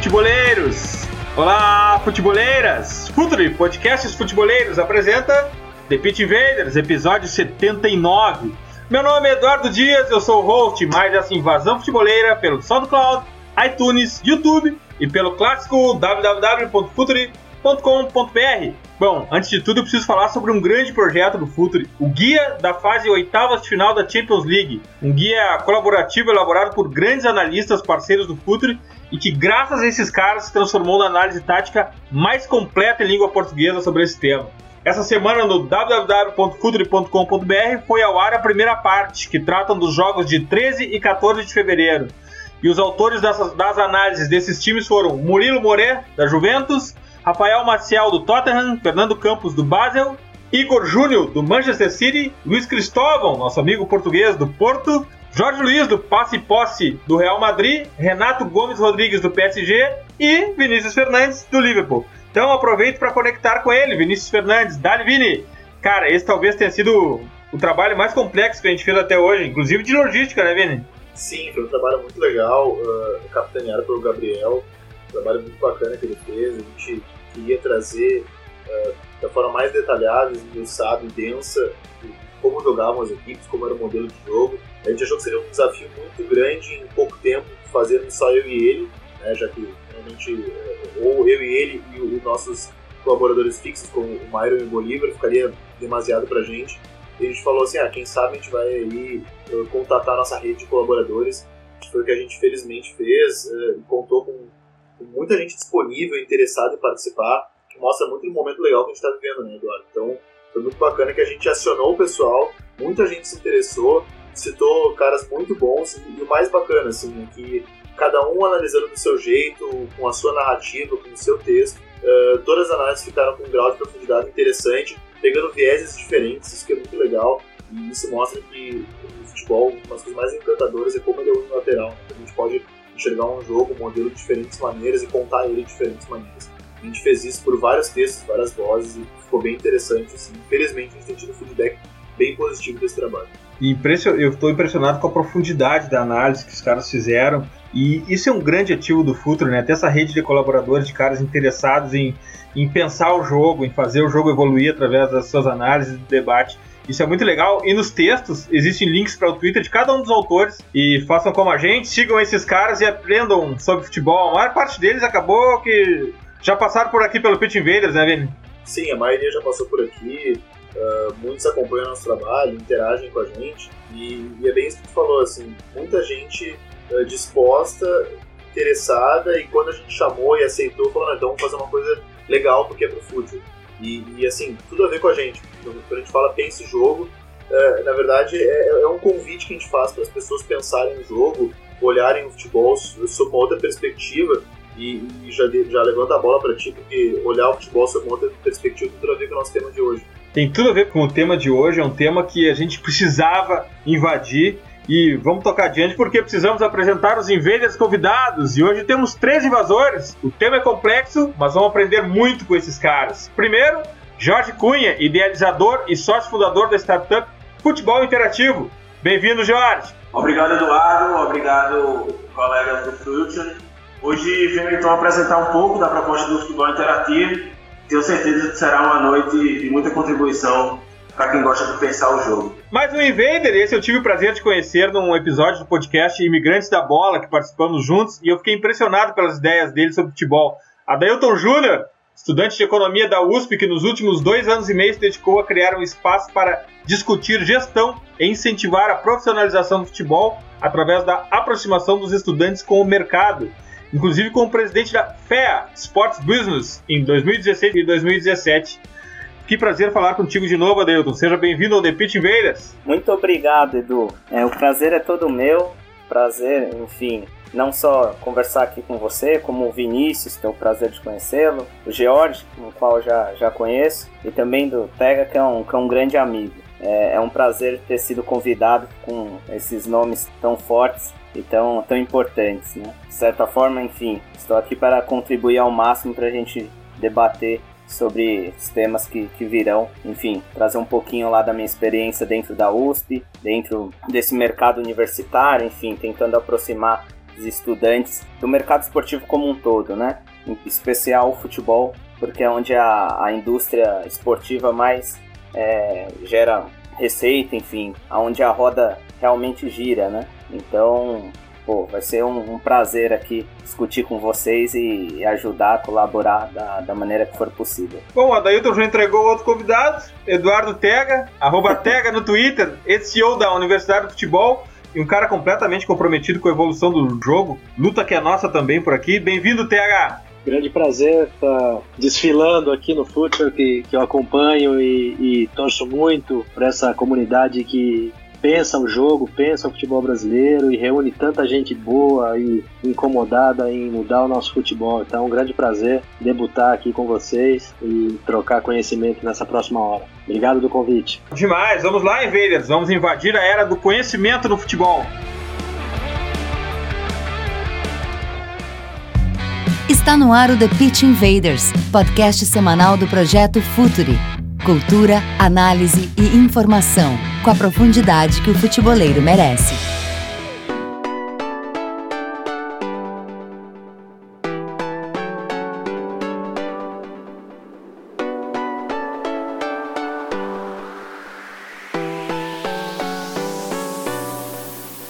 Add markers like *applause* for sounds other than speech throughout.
Futeboleiros! Olá, futeboleiras! Futuri, podcasts futeboleiros, apresenta The Pit Invaders, episódio 79. Meu nome é Eduardo Dias, eu sou o host mais dessa invasão futeboleira pelo SoundCloud, iTunes, YouTube e pelo clássico www.futuri.com.br. Bom, antes de tudo eu preciso falar sobre um grande projeto do Futuri, o Guia da fase oitavas de final da Champions League, um guia colaborativo elaborado por grandes analistas parceiros do Futuri e que, graças a esses caras, se transformou na análise tática mais completa em língua portuguesa sobre esse tema. Essa semana no www.futuri.com.br foi ao ar a primeira parte, que tratam dos jogos de 13 e 14 de fevereiro. E os autores dessas, das análises desses times foram Murilo Moré, da Juventus, Rafael Maciel, do Tottenham, Fernando Campos, do Basel, Igor Júnior, do Manchester City, Luiz Cristóvão, nosso amigo português do Porto, Jorge Luiz, do Passe Posse do Real Madrid, Renato Gomes Rodrigues, do PSG e Vinícius Fernandes, do Liverpool. Então aproveito para conectar com ele, Vinícius Fernandes. Dali, Vini! Cara, esse talvez tenha sido o trabalho mais complexo que a gente fez até hoje, inclusive de logística, né, Vini? Sim, foi um trabalho muito legal, uh, capitaneado pelo Gabriel, um trabalho muito bacana que ele fez. A gente queria trazer uh, da forma mais detalhada, esmiuçada e densa como jogavam as equipes, como era o modelo de jogo. A gente achou que seria um desafio muito grande em pouco tempo, fazendo só eu e ele, né, já que realmente eh, ou eu e ele e os nossos colaboradores fixos, como o Myron e o Bolívar, ficaria demasiado pra gente. E a gente falou assim, ah, quem sabe a gente vai aí eh, contatar a nossa rede de colaboradores. Foi o que a gente felizmente fez eh, e contou com, com muita gente disponível, interessada em participar, que mostra muito o momento legal que a gente está vivendo, né, Eduardo? Então, foi muito bacana que a gente acionou o pessoal, muita gente se interessou, citou caras muito bons e o mais bacana, assim, é que cada um analisando do seu jeito, com a sua narrativa, com o seu texto, uh, todas as análises ficaram com um grau de profundidade interessante, pegando vieses diferentes, isso que é muito legal, e isso mostra que o futebol, uma das coisas mais encantadoras é como ele é unilateral, né? a gente pode enxergar um jogo, um modelo de diferentes maneiras e contar ele de diferentes maneiras. A gente fez isso por vários textos, várias vozes e ficou bem interessante. Assim. Infelizmente, a gente tem tido feedback bem positivo desse trabalho. Eu estou impressionado com a profundidade da análise que os caras fizeram. E isso é um grande ativo do Futuro, né? Ter essa rede de colaboradores, de caras interessados em, em pensar o jogo, em fazer o jogo evoluir através das suas análises do debate. Isso é muito legal. E nos textos existem links para o Twitter de cada um dos autores. E façam como a gente, sigam esses caras e aprendam sobre futebol. A maior parte deles acabou que já passaram por aqui pelo Pit Invaders, né, Vini? Sim, a maioria já passou por aqui. Uh, muitos acompanham nosso trabalho, interagem com a gente. E, e, é bem isso que tu falou, assim, muita gente uh, disposta, interessada, e quando a gente chamou e aceitou, falou, então vamos fazer uma coisa legal porque é pro futebol. E, e, assim, tudo a ver com a gente. Quando a gente fala pense jogo, uh, na verdade é, é, um convite que a gente faz para as pessoas pensarem no jogo, olharem o futebol sob uma outra perspectiva e, e já, já levando a bola para ti, porque olhar o futebol sob uma outra perspectiva tudo a ver com o nosso tema de hoje. Tem tudo a ver com o tema de hoje, é um tema que a gente precisava invadir e vamos tocar adiante porque precisamos apresentar os invaders convidados. E hoje temos três invasores. O tema é complexo, mas vamos aprender muito com esses caras. Primeiro, Jorge Cunha, idealizador e sócio fundador da startup Futebol Interativo. Bem-vindo, Jorge. Obrigado, Eduardo. Obrigado, colegas do Future. Hoje venho então apresentar um pouco da proposta do futebol interativo. Tenho certeza que será uma noite de muita contribuição para quem gosta de pensar o jogo. Mais um Invader, esse eu tive o prazer de conhecer num episódio do podcast Imigrantes da Bola, que participamos juntos, e eu fiquei impressionado pelas ideias dele sobre futebol. Adailton Júnior, estudante de economia da USP, que nos últimos dois anos e meio se dedicou a criar um espaço para discutir gestão e incentivar a profissionalização do futebol através da aproximação dos estudantes com o mercado inclusive como presidente da FEA Sports Business em 2016 e 2017. Que prazer falar contigo de novo, Adeilton. Seja bem-vindo ao The Pitch Invaders. Muito obrigado, Edu. É, o prazer é todo meu. Prazer, enfim, não só conversar aqui com você, como o Vinícius, tenho o prazer de conhecê-lo, o George, o qual já, já conheço, e também do Tega, que é um, que é um grande amigo. É, é um prazer ter sido convidado com esses nomes tão fortes e tão, tão importantes. Né? De certa forma, enfim, estou aqui para contribuir ao máximo para a gente debater sobre os temas que, que virão. Enfim, trazer um pouquinho lá da minha experiência dentro da USP, dentro desse mercado universitário, enfim, tentando aproximar os estudantes do mercado esportivo como um todo, né? Em especial o futebol, porque é onde a, a indústria esportiva mais é, gera receita, enfim, aonde a roda realmente gira, né? Então, pô, vai ser um, um, prazer aqui discutir com vocês e, ajudar, colaborar da, da, maneira que for possível. Bom, o Adailton já entregou outro convidado, Eduardo Tega, arroba *laughs* Tega no Twitter, CEO da Universidade do Futebol e um cara completamente comprometido com a evolução do jogo. Luta que é nossa também por aqui. Bem-vindo, TH! Grande prazer estar desfilando aqui no Futsal, que, que eu acompanho e, e torço muito para essa comunidade que pensa o jogo, pensa o futebol brasileiro e reúne tanta gente boa e incomodada em mudar o nosso futebol. Então é um grande prazer debutar aqui com vocês e trocar conhecimento nessa próxima hora. Obrigado do convite. Demais, vamos lá, Invaders, vamos invadir a era do conhecimento no futebol. Está no ar o The Pitch Invaders, podcast semanal do projeto Futuri Cultura, análise e informação, com a profundidade que o futeboleiro merece.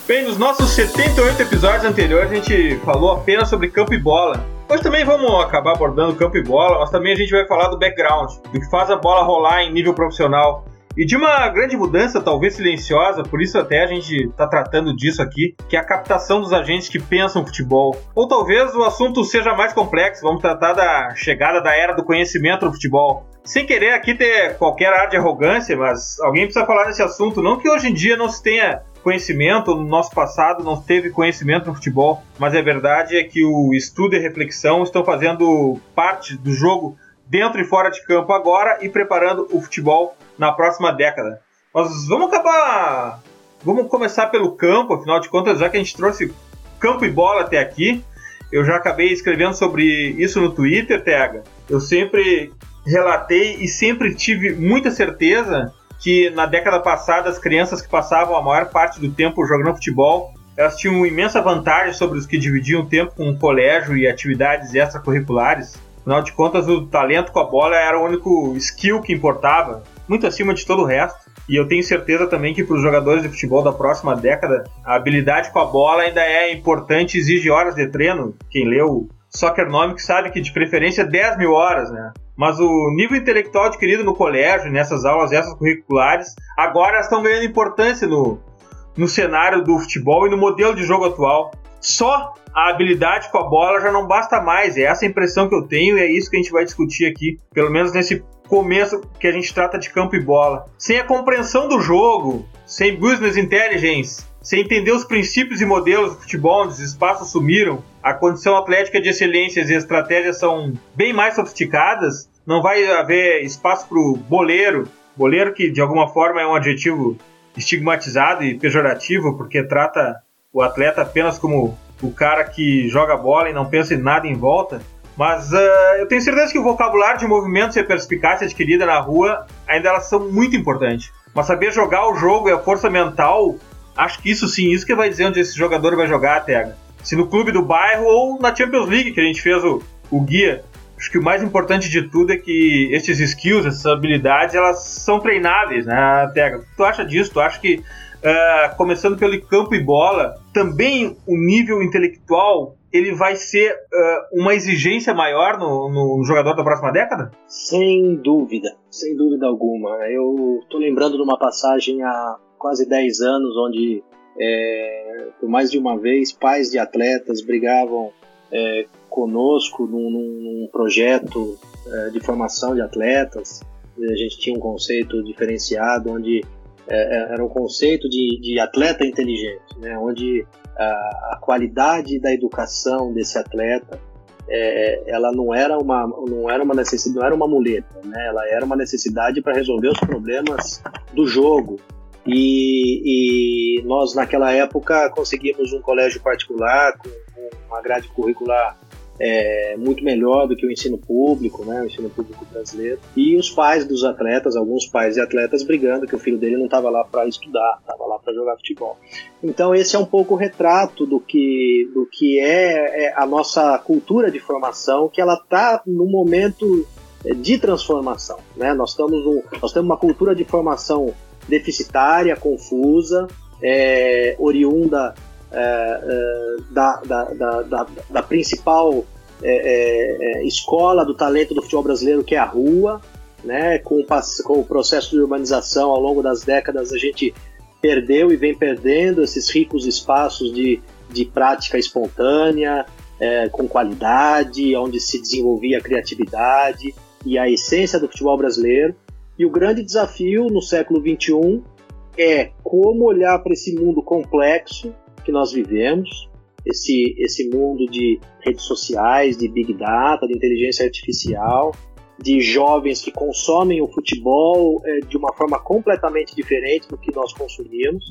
Bem, nos nossos 78 episódios anteriores a gente falou apenas sobre campo e bola. Hoje também vamos acabar abordando campo e bola, mas também a gente vai falar do background, do que faz a bola rolar em nível profissional. E de uma grande mudança, talvez silenciosa, por isso até a gente está tratando disso aqui, que é a captação dos agentes que pensam futebol. Ou talvez o assunto seja mais complexo, vamos tratar da chegada da era do conhecimento no futebol. Sem querer aqui ter qualquer ar de arrogância, mas alguém precisa falar nesse assunto. Não que hoje em dia não se tenha conhecimento, no nosso passado não teve conhecimento no futebol, mas a verdade é que o estudo e reflexão estão fazendo parte do jogo dentro e fora de campo agora e preparando o futebol na próxima década. Mas vamos acabar. Vamos começar pelo campo, afinal de contas, já que a gente trouxe campo e bola até aqui, eu já acabei escrevendo sobre isso no Twitter, Tega. Eu sempre relatei e sempre tive muita certeza que na década passada as crianças que passavam a maior parte do tempo jogando futebol, elas tinham imensa vantagem sobre os que dividiam o tempo com o colégio e atividades extracurriculares. Afinal de contas, o talento com a bola era o único skill que importava, muito acima de todo o resto. E eu tenho certeza também que para os jogadores de futebol da próxima década, a habilidade com a bola ainda é importante e exige horas de treino. Quem leu Soccernomics sabe que de preferência 10 mil horas, né? Mas o nível intelectual adquirido no colégio, nessas aulas essas curriculares, agora estão ganhando importância no, no cenário do futebol e no modelo de jogo atual. Só a habilidade com a bola já não basta mais. É essa a impressão que eu tenho e é isso que a gente vai discutir aqui, pelo menos nesse começo que a gente trata de campo e bola. Sem a compreensão do jogo, sem business intelligence, sem entender os princípios e modelos do futebol onde os espaços sumiram, a condição atlética de excelência e estratégias são bem mais sofisticadas, não vai haver espaço para o boleiro, boleiro que de alguma forma é um adjetivo estigmatizado e pejorativo, porque trata o atleta apenas como o cara que joga bola e não pensa em nada em volta. Mas uh, eu tenho certeza que o vocabulário de movimentos e a perspicácia adquirida na rua ainda elas são muito importantes. Mas saber jogar o jogo e a força mental, acho que isso sim, isso que vai dizer onde esse jogador vai jogar, Tega. Se no clube do bairro ou na Champions League, que a gente fez o, o guia acho que o mais importante de tudo é que esses skills, essas habilidades, elas são treináveis, né, Tega? Tu acha disso? Tu acha que, uh, começando pelo campo e bola, também o nível intelectual ele vai ser uh, uma exigência maior no, no, jogador da próxima década? Sem dúvida, sem dúvida alguma. Eu estou lembrando de uma passagem há quase 10 anos onde, é, por mais de uma vez, pais de atletas brigavam é, conosco num, num projeto é, de formação de atletas. A gente tinha um conceito diferenciado onde é, era um conceito de, de atleta inteligente, né, onde a, a qualidade da educação desse atleta é, ela não era uma não era uma necessidade não era uma muleta né? Ela era uma necessidade para resolver os problemas do jogo. E, e, nós naquela época conseguimos um colégio particular com uma grade curricular é, muito melhor do que o ensino público, né, o ensino público brasileiro. E os pais dos atletas, alguns pais e atletas brigando que o filho dele não estava lá para estudar, estava lá para jogar futebol. Então esse é um pouco o retrato do que, do que é, é a nossa cultura de formação, que ela está no momento de transformação. Né? Nós, estamos um, nós temos uma cultura de formação deficitária, confusa, é, oriunda da, da, da, da, principal é, é, escola do talento do futebol brasileiro, que é a rua. Né? Com, o, com o processo de urbanização ao longo das décadas, a gente perdeu e vem perdendo esses ricos espaços de, de prática espontânea, é, com qualidade, onde se desenvolvia a criatividade e a essência do futebol brasileiro. E o grande desafio no século XXI é como olhar para esse mundo complexo que nós vivemos, esse, esse mundo de redes sociais, de big data, de inteligência artificial, de jovens que consomem o futebol é, de uma forma completamente diferente do que nós consumimos,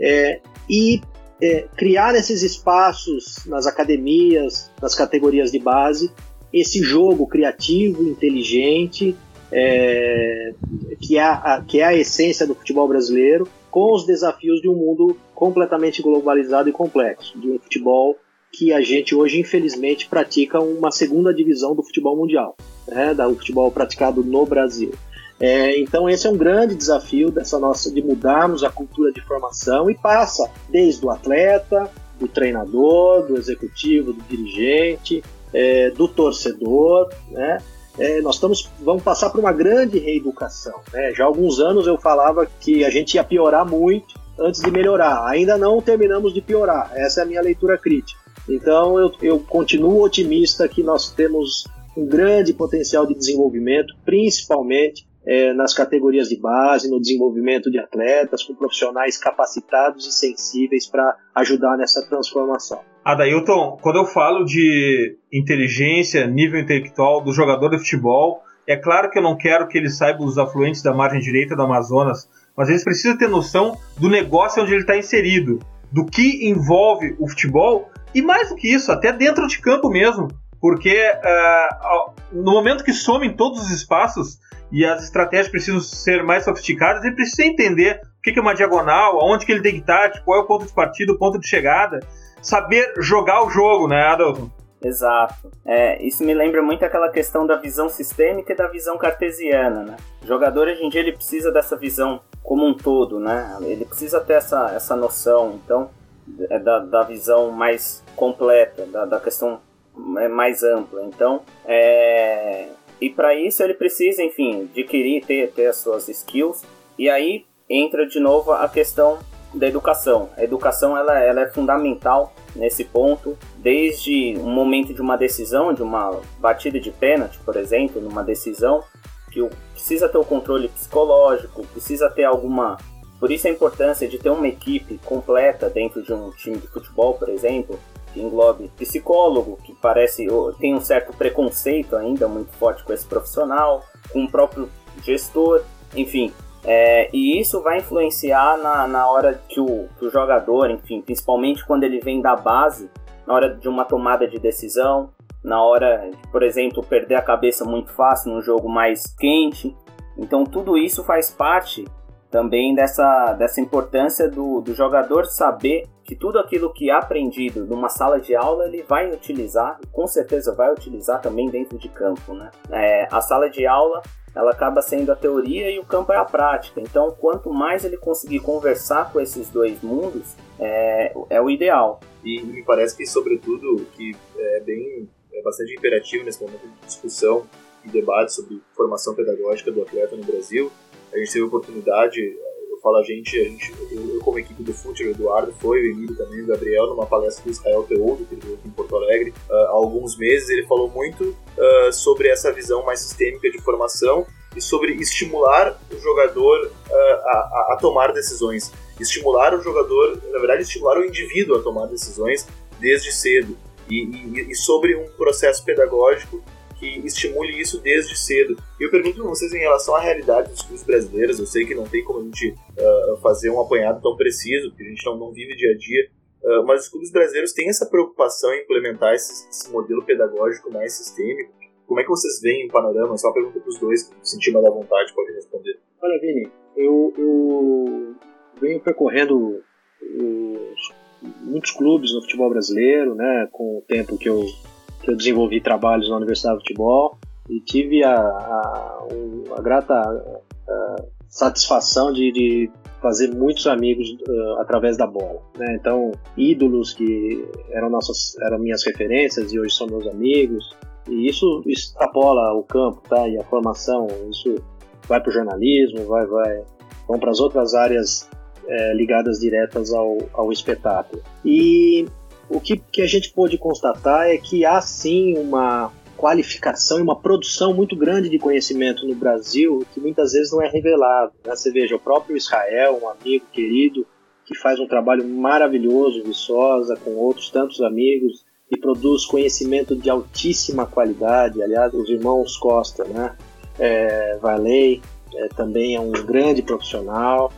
é, e é, criar esses espaços nas academias, nas categorias de base, esse jogo criativo, inteligente, é, que, é a, que é a essência do futebol brasileiro, com os desafios de um mundo completamente globalizado e complexo, de um futebol que a gente hoje, infelizmente, pratica uma segunda divisão do futebol mundial, né, do futebol praticado no Brasil. É, então esse é um grande desafio dessa nossa de mudarmos a cultura de formação e passa desde o atleta, do treinador, do executivo, do dirigente, é, do torcedor, né? é, nós estamos, vamos passar por uma grande reeducação. Né? Já há alguns anos eu falava que a gente ia piorar muito antes de melhorar. Ainda não terminamos de piorar. Essa é a minha leitura crítica. Então eu, eu continuo otimista que nós temos um grande potencial de desenvolvimento, principalmente é, nas categorias de base, no desenvolvimento de atletas, com profissionais capacitados e sensíveis para ajudar nessa transformação. Adailton, quando eu falo de inteligência, nível intelectual do jogador de futebol, é claro que eu não quero que ele saiba os afluentes da margem direita do Amazonas, mas eles precisam ter noção do negócio onde ele está inserido, do que envolve o futebol e mais do que isso, até dentro de campo mesmo, porque uh, no momento que somem todos os espaços e as estratégias precisam ser mais sofisticadas, ele precisa entender o que é uma diagonal, aonde que ele tem que estar, qual é o ponto de partida, o ponto de chegada saber jogar o jogo, né, Adalton? Exato. É, isso me lembra muito aquela questão da visão sistêmica e da visão cartesiana, né? O jogador hoje em dia ele precisa dessa visão como um todo, né? Ele precisa ter essa, essa noção, então, é da, da visão mais completa, da, da questão é, mais ampla. Então, é... e para isso ele precisa, enfim, adquirir, ter, ter as suas skills. E aí entra de novo a questão da educação. A educação ela, ela é fundamental nesse ponto, desde um momento de uma decisão, de uma batida de pênalti, por exemplo, numa decisão, que precisa ter o controle psicológico, precisa ter alguma. Por isso a importância de ter uma equipe completa dentro de um time de futebol, por exemplo, que englobe psicólogo, que parece tem um certo preconceito ainda muito forte com esse profissional, com o próprio gestor, enfim, é, e isso vai influenciar na, na hora que o, que o jogador, enfim, principalmente quando ele vem da base, na hora de uma tomada de decisão, na hora por exemplo, perder a cabeça muito fácil num jogo mais quente. Então, tudo isso faz parte também dessa, dessa importância do, do jogador saber que tudo aquilo que é aprendido numa sala de aula ele vai utilizar, com certeza vai utilizar também dentro de campo. Né? É, a sala de aula ela acaba sendo a teoria e o campo é a prática. Então, quanto mais ele conseguir conversar com esses dois mundos, é, é o ideal. E me parece que, sobretudo, que é bem é bastante imperativo nesse momento de discussão e debate sobre formação pedagógica do atleta no Brasil. A gente teve a oportunidade fala a gente, a gente eu, eu como equipe do Fute, o Eduardo foi, o Emílio também, o Gabriel, numa palestra do Israel Teodo, que ele deu aqui em Porto Alegre, uh, há alguns meses, ele falou muito uh, sobre essa visão mais sistêmica de formação e sobre estimular jogador uh, a, a, tomar decisões. Estimular o jogador, na verdade, estimular o indivíduo a tomar decisões desde cedo. E, e, e sobre um processo pedagógico estimule isso desde cedo. E eu pergunto para vocês em relação à realidade dos clubes brasileiros, eu sei que não tem como a gente uh, fazer um apanhado tão preciso, porque a gente não, não vive dia a dia, uh, mas os clubes brasileiros têm essa preocupação em implementar esse, esse modelo pedagógico mais sistêmico. Como é que vocês veem o panorama? Só uma pergunta para os dois, que sentir mais à vontade, pode responder. Olha, Vini, eu, eu venho percorrendo os, muitos clubes no futebol brasileiro, né, com o tempo que eu que eu desenvolvi trabalhos na Universidade de Futebol e tive a, a, a grata a, satisfação de, de, fazer muitos amigos uh, através da bola. Né? Então, ídolos que eram, nossas, eram minhas referências e hoje são meus amigos. E isso extrapola o campo tá? e a formação. Isso vai para o jornalismo, vai, vai, vão para as outras áreas é, ligadas diretas ao, ao espetáculo. E o que, que a gente pôde constatar é que há sim uma qualificação e uma produção muito grande de conhecimento no Brasil que muitas vezes não é revelado. Né? Você veja, o próprio Israel, um amigo querido, que faz um trabalho maravilhoso, Viçosa, com outros tantos amigos, e produz conhecimento de altíssima qualidade. Aliás, os irmãos Costa, né? É, Valei, é, também é um grande profissional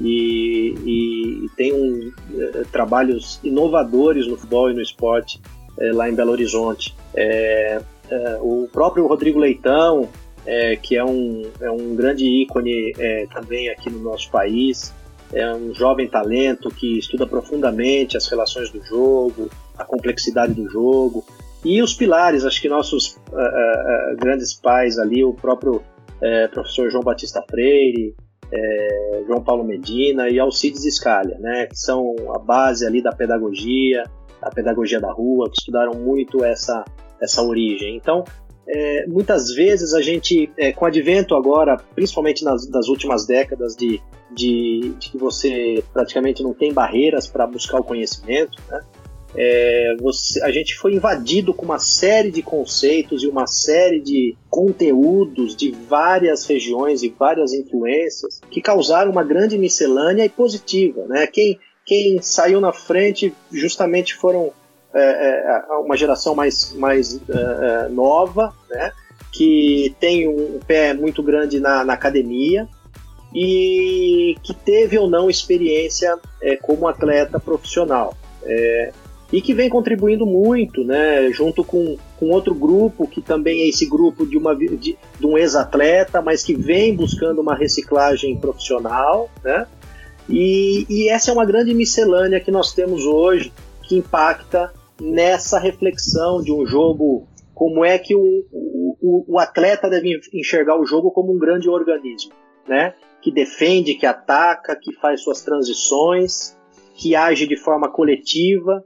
e, e, e tem um, é, trabalhos inovadores no futebol e no esporte é, lá em Belo Horizonte. É, é, o próprio Rodrigo Leitão, é, que é um, é um grande ícone também aqui no nosso país, é um jovem talento que estuda profundamente as relações do jogo, a complexidade do jogo. E os pilares, acho que nossos uh, uh, grandes pais ali, o próprio uh, professor João Batista Freire, é, João Paulo Medina e Alcides Scalha, né, que são a base ali da pedagogia, a pedagogia da rua, que estudaram muito essa, essa origem. Então, é, muitas vezes a gente, é, com o advento agora, principalmente nas das últimas décadas, de, de, de que você praticamente não tem barreiras para buscar o conhecimento, né? É, você, a gente foi invadido com uma série de conceitos e uma série de conteúdos de várias regiões e várias influências que causaram uma grande miscelânea e positiva. Né? Quem, quem saiu na frente justamente foram é, é, uma geração mais, mais é, é, nova, né? que tem um pé muito grande na, na academia, e que teve ou não experiência é, como atleta profissional. É, e que vem contribuindo muito, né, junto com, com outro grupo, que também é esse grupo de, uma, de, de um ex-atleta, mas que vem buscando uma reciclagem profissional, né, e, e essa é uma grande miscelânea que nós temos hoje, que impacta nessa reflexão de um jogo, como é que o, o, o atleta deve enxergar o jogo como um grande organismo, né, que defende, que ataca, que faz suas transições, que age de forma coletiva,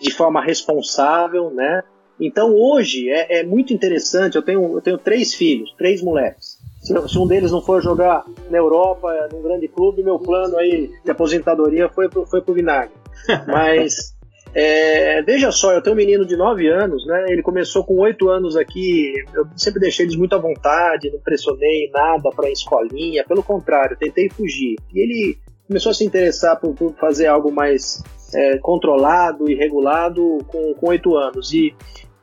de forma responsável, né? Então hoje é, é muito interessante. Eu tenho, eu tenho três filhos, três moleques. Se, se, um deles não for jogar na Europa, num grande clube, meu plano aí de aposentadoria foi pro, foi pro vinagre. *laughs* Mas é, veja só, eu tenho um menino de 9 anos, né? Ele começou com 8 anos aqui. Eu sempre deixei eles muito à vontade, não pressionei nada para escolinha. Pelo contrário, tentei fugir. E ele começou a se interessar por, por fazer algo mais é, controlado e regulado com oito anos. E,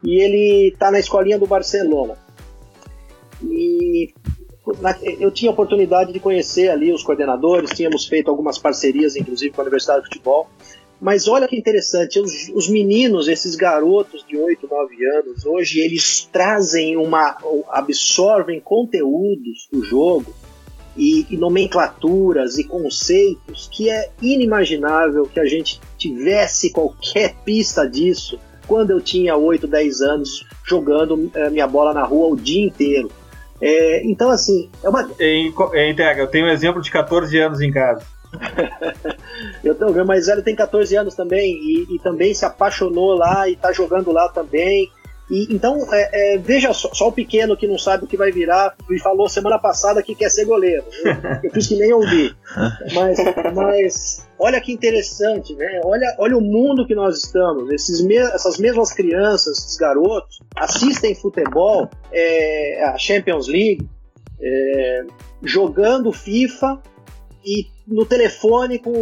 e ele está na escolinha do Barcelona. E na, eu tinha a oportunidade de conhecer ali os coordenadores, tínhamos feito algumas parcerias, inclusive com a Universidade de Futebol. Mas olha que interessante, os, os meninos, esses garotos de 8, 9 anos, hoje eles trazem uma. absorvem conteúdos do jogo e, e, nomenclaturas e conceitos que é inimaginável que a gente tivesse qualquer pista disso quando eu tinha 8, 10 anos jogando é, minha bola na rua o dia inteiro. É, então, assim, é uma. Em, em eu tenho um exemplo de 14 anos em casa. *laughs* eu tenho, meu mais velho tem 14 anos também e, e também se apaixonou lá e está jogando lá também. E, então, é, é, veja só, só, o pequeno que não sabe o que vai virar, e falou semana passada que quer ser goleiro. Eu, eu fiz que nem ouvi. *laughs* Mas, mas olha que interessante, né? Olha, olha o mundo que nós estamos. Esses me essas mesmas crianças, esses garotos, assistem futebol, é, a Champions League, é, jogando FIFA e no telefone com,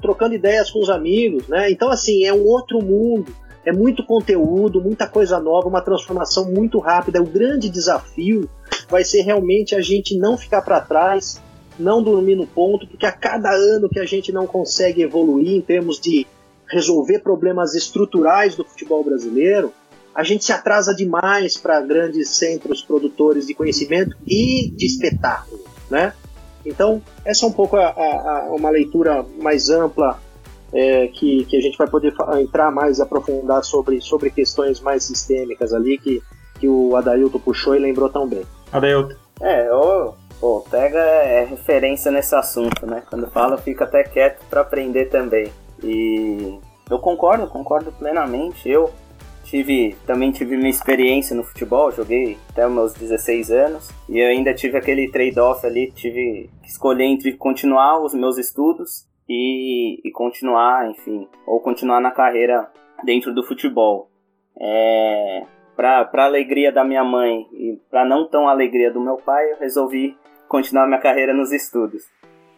trocando ideias com os amigos, né? Então assim é um outro mundo, é muito conteúdo, muita coisa nova, uma transformação muito rápida. O grande desafio vai ser realmente a gente não ficar para trás, não dormir no ponto, porque a cada ano que a gente não consegue evoluir em termos de resolver problemas estruturais do futebol brasileiro, a gente se atrasa demais para grandes centros produtores de conhecimento e de espetáculo, né? Então, essa é um pouco a, a, a uma leitura mais ampla é, que, que a gente vai poder entrar mais, aprofundar sobre, sobre questões mais sistêmicas ali que, que o Adailton puxou e lembrou tão bem. Adailton. É, o, o Tega é referência nesse assunto, né? Quando fala, fica até quieto para aprender também. E eu concordo, concordo plenamente. Eu tive também tive minha experiência no futebol, joguei até os meus 16 anos e eu ainda tive aquele trade-off ali, tive que escolher entre continuar os meus estudos e, e continuar, enfim, ou continuar na carreira dentro do futebol. É, para alegria da minha mãe e para não tão alegria do meu pai, eu resolvi continuar minha carreira nos estudos.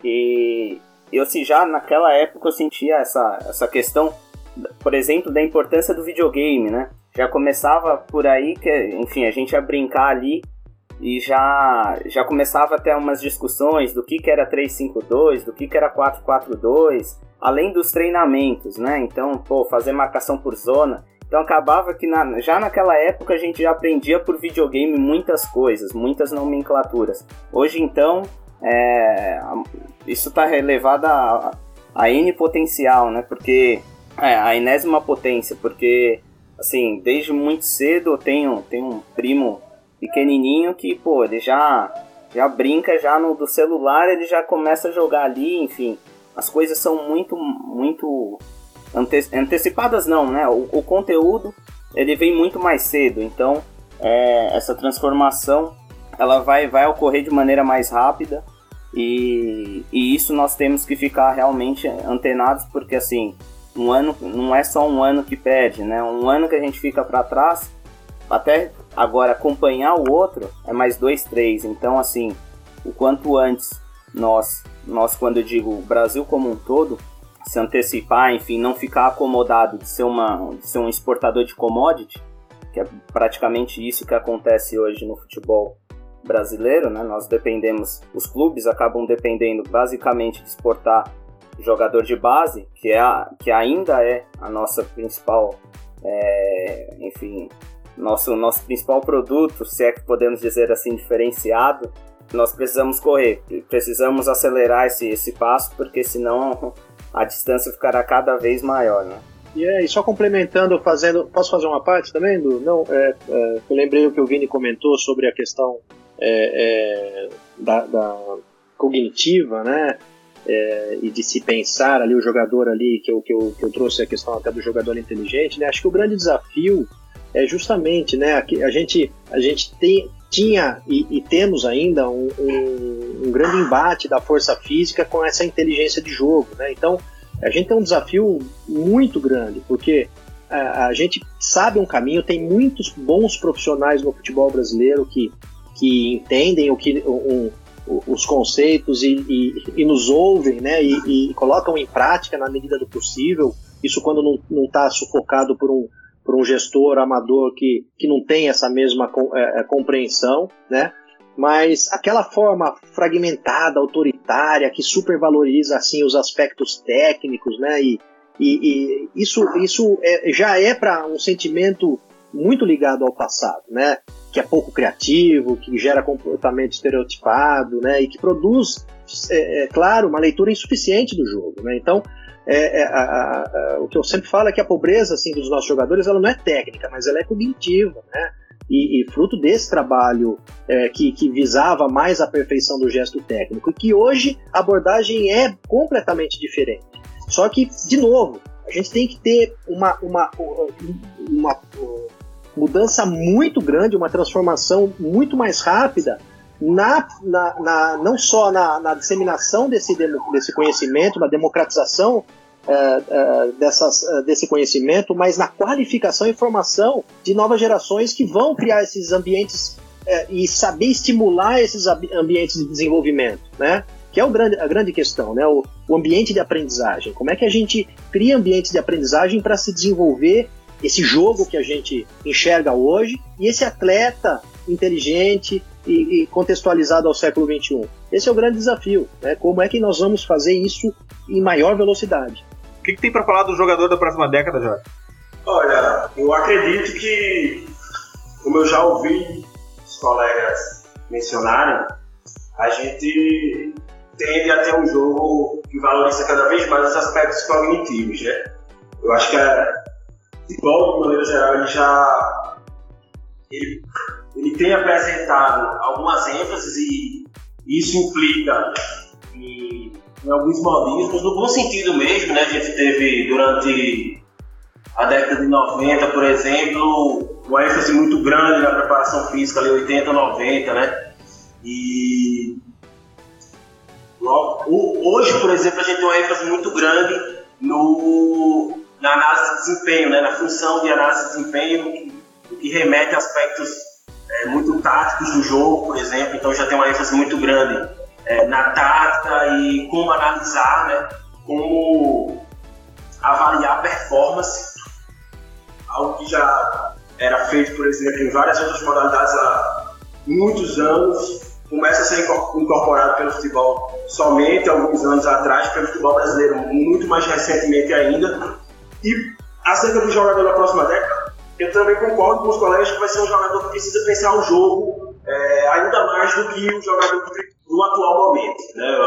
E eu se já naquela época eu sentia essa, essa questão por exemplo, da importância do videogame, né? Já começava por aí que, enfim, a gente ia brincar ali e já já começava até umas discussões do que, que era 352, do que, que era 442, além dos treinamentos, né? Então, pô, fazer marcação por zona. Então acabava que na, já naquela época a gente já aprendia por videogame muitas coisas, muitas nomenclaturas. Hoje então, é, isso está relevado a, a N potencial, né? Porque é, a enésima potência, porque, assim, desde muito cedo eu tenho, tenho um primo pequenininho que, pô, ele já, já brinca já no do celular, ele já começa a jogar ali, enfim. As coisas são muito, muito ante antecipadas não, né? O, o, conteúdo, ele vem muito mais cedo, então é, essa transformação, ela vai, vai ocorrer de maneira mais rápida e, e isso nós temos que ficar realmente antenados, porque assim, um ano não é só um ano que perde, né? Um ano que a gente fica para trás, até agora acompanhar o outro é mais dois, três. Então, assim, o quanto antes nós, nós quando eu digo o Brasil como um todo, se antecipar, enfim, não ficar acomodado de ser, uma, de ser um exportador de commodity, que é praticamente isso que acontece hoje no futebol brasileiro, né? Nós dependemos, os clubes acabam dependendo basicamente de exportar jogador de base, que, é a, que ainda é a nossa principal, é, enfim, nosso, nosso principal produto, se é que podemos dizer assim, diferenciado, nós precisamos correr, precisamos acelerar esse, esse passo, porque senão a distância ficará cada vez maior, né? E aí, só complementando, fazendo, posso fazer uma parte também, do Não, é, é, eu lembrei o que o Vini comentou sobre a questão é, é da, da, cognitiva, né? é, e de se pensar ali o jogador ali, que eu, que, eu, que eu trouxe a questão até do jogador inteligente, né? Acho que o grande desafio é justamente, né? A, a gente, a gente tem, tinha e, e temos ainda um, um, um, grande embate da força física com essa inteligência de jogo, né? Então, a gente tem um desafio muito grande, porque a, a gente sabe um caminho, tem muitos bons profissionais no futebol brasileiro que, que entendem o que um, os conceitos e, e, e nos ouvem né, e, colocam em prática na medida do possível. Isso quando não está sufocado por um, por um gestor amador que, que não tem essa mesma é, é, compreensão, né? Mas aquela forma fragmentada, autoritária, que supervaloriza assim os aspectos técnicos, né? E, e, e isso, isso é, já é para um sentimento muito ligado ao passado, né? Que é pouco criativo, que gera comportamento estereotipado, né? E que produz, é, é claro, uma leitura insuficiente do jogo, né? Então, é, é, a, a, o que eu sempre falo é que a pobreza assim dos nossos jogadores ela não é técnica, mas ela é cognitiva, né? E, e fruto desse trabalho é, que, que, visava mais a perfeição do gesto técnico, e que hoje a abordagem é completamente diferente. Só que, de novo, a gente tem que ter uma, uma, uma, uma mudança muito grande, uma transformação muito mais rápida, na, na, na não só na, na, disseminação desse, desse conhecimento, na democratização é, é, dessas, é, desse conhecimento, mas na qualificação e formação de novas gerações que vão criar esses ambientes é, e saber estimular esses ambientes de desenvolvimento, né? Que é o grande, a grande questão, né? O, o ambiente de aprendizagem. Como é que a gente cria ambientes de aprendizagem para se desenvolver esse jogo que a gente enxerga hoje e esse atleta inteligente e, e contextualizado ao século XXI. Esse é o grande desafio, né? Como é que nós vamos fazer isso em maior velocidade? O que, que tem para falar do jogador da próxima década, Jorge? Olha, eu acredito que, como eu já ouvi os colegas mencionarem, a gente tende a ter um jogo que valoriza cada vez mais os aspectos cognitivos, né? Eu acho que a futebol, de maneira geral, ele já ele, ele tem apresentado algumas ênfases e isso implica em, em alguns modismos, no bom sentido mesmo, né? A gente teve durante a década de 90, por exemplo, uma ênfase muito grande na preparação física, ali 80, 90, né? E hoje, por exemplo, a gente tem uma ênfase muito grande no, na análise de desempenho, né? na função de análise de desempenho, que remete a aspectos é, muito táticos do jogo, por exemplo, então já tem uma ênfase muito grande é, na tática e como analisar, né? como avaliar performance, algo que já era feito, por exemplo, em várias outras modalidades há muitos anos, começa a ser incorporado pelo futebol somente alguns anos atrás, pelo futebol brasileiro muito mais recentemente ainda. E acerca do jogador da próxima década, eu também concordo com os colegas que vai ser um jogador que precisa pensar o jogo é, ainda mais do que o jogador do atual momento. Né?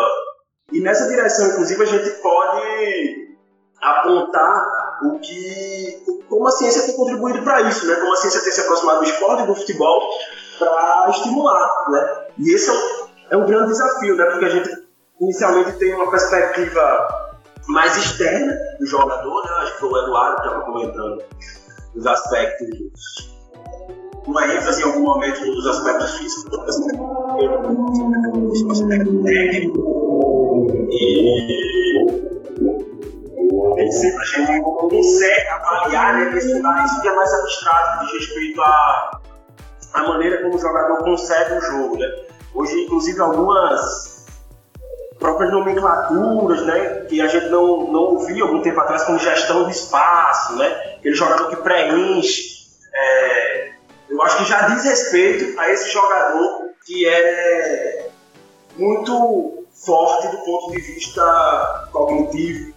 E nessa direção, inclusive, a gente pode apontar o que como a ciência tem contribuído para isso, né? como a ciência tem se aproximado do esporte e do futebol para estimular. Né? E esse é um, é um grande desafio, né? porque a gente inicialmente tem uma perspectiva mais externa do jogador, né? acho que foi o Eduardo que estava comentando os aspectos, uma ênfase em algum momento nos aspectos físicos, no aspecto técnico, e nem sempre a gente consegue avaliar, né, estudar isso que é mais abstrato, de respeito à, à maneira como o jogador concebe o jogo. Né? Hoje, inclusive, algumas próprias nomenclaturas, né, que a gente não, não ouvia algum tempo atrás, como gestão do espaço, né, aquele jogador que preenche. É, eu acho que já diz respeito a esse jogador que é muito forte do ponto de vista cognitivo,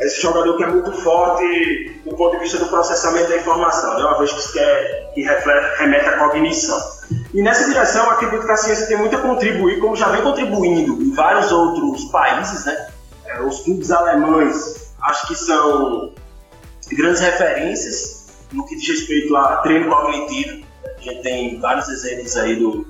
esse jogador que é muito forte do ponto de vista do processamento da informação, né? uma vez que, quer, que reflete, remete à cognição. E nessa direção, acredito que a ciência tem muito a contribuir, como já vem contribuindo em vários outros países, né? É, os clubes alemães, acho que são grandes referências no que diz respeito a treino cognitivo. A gente tem vários exemplos aí do,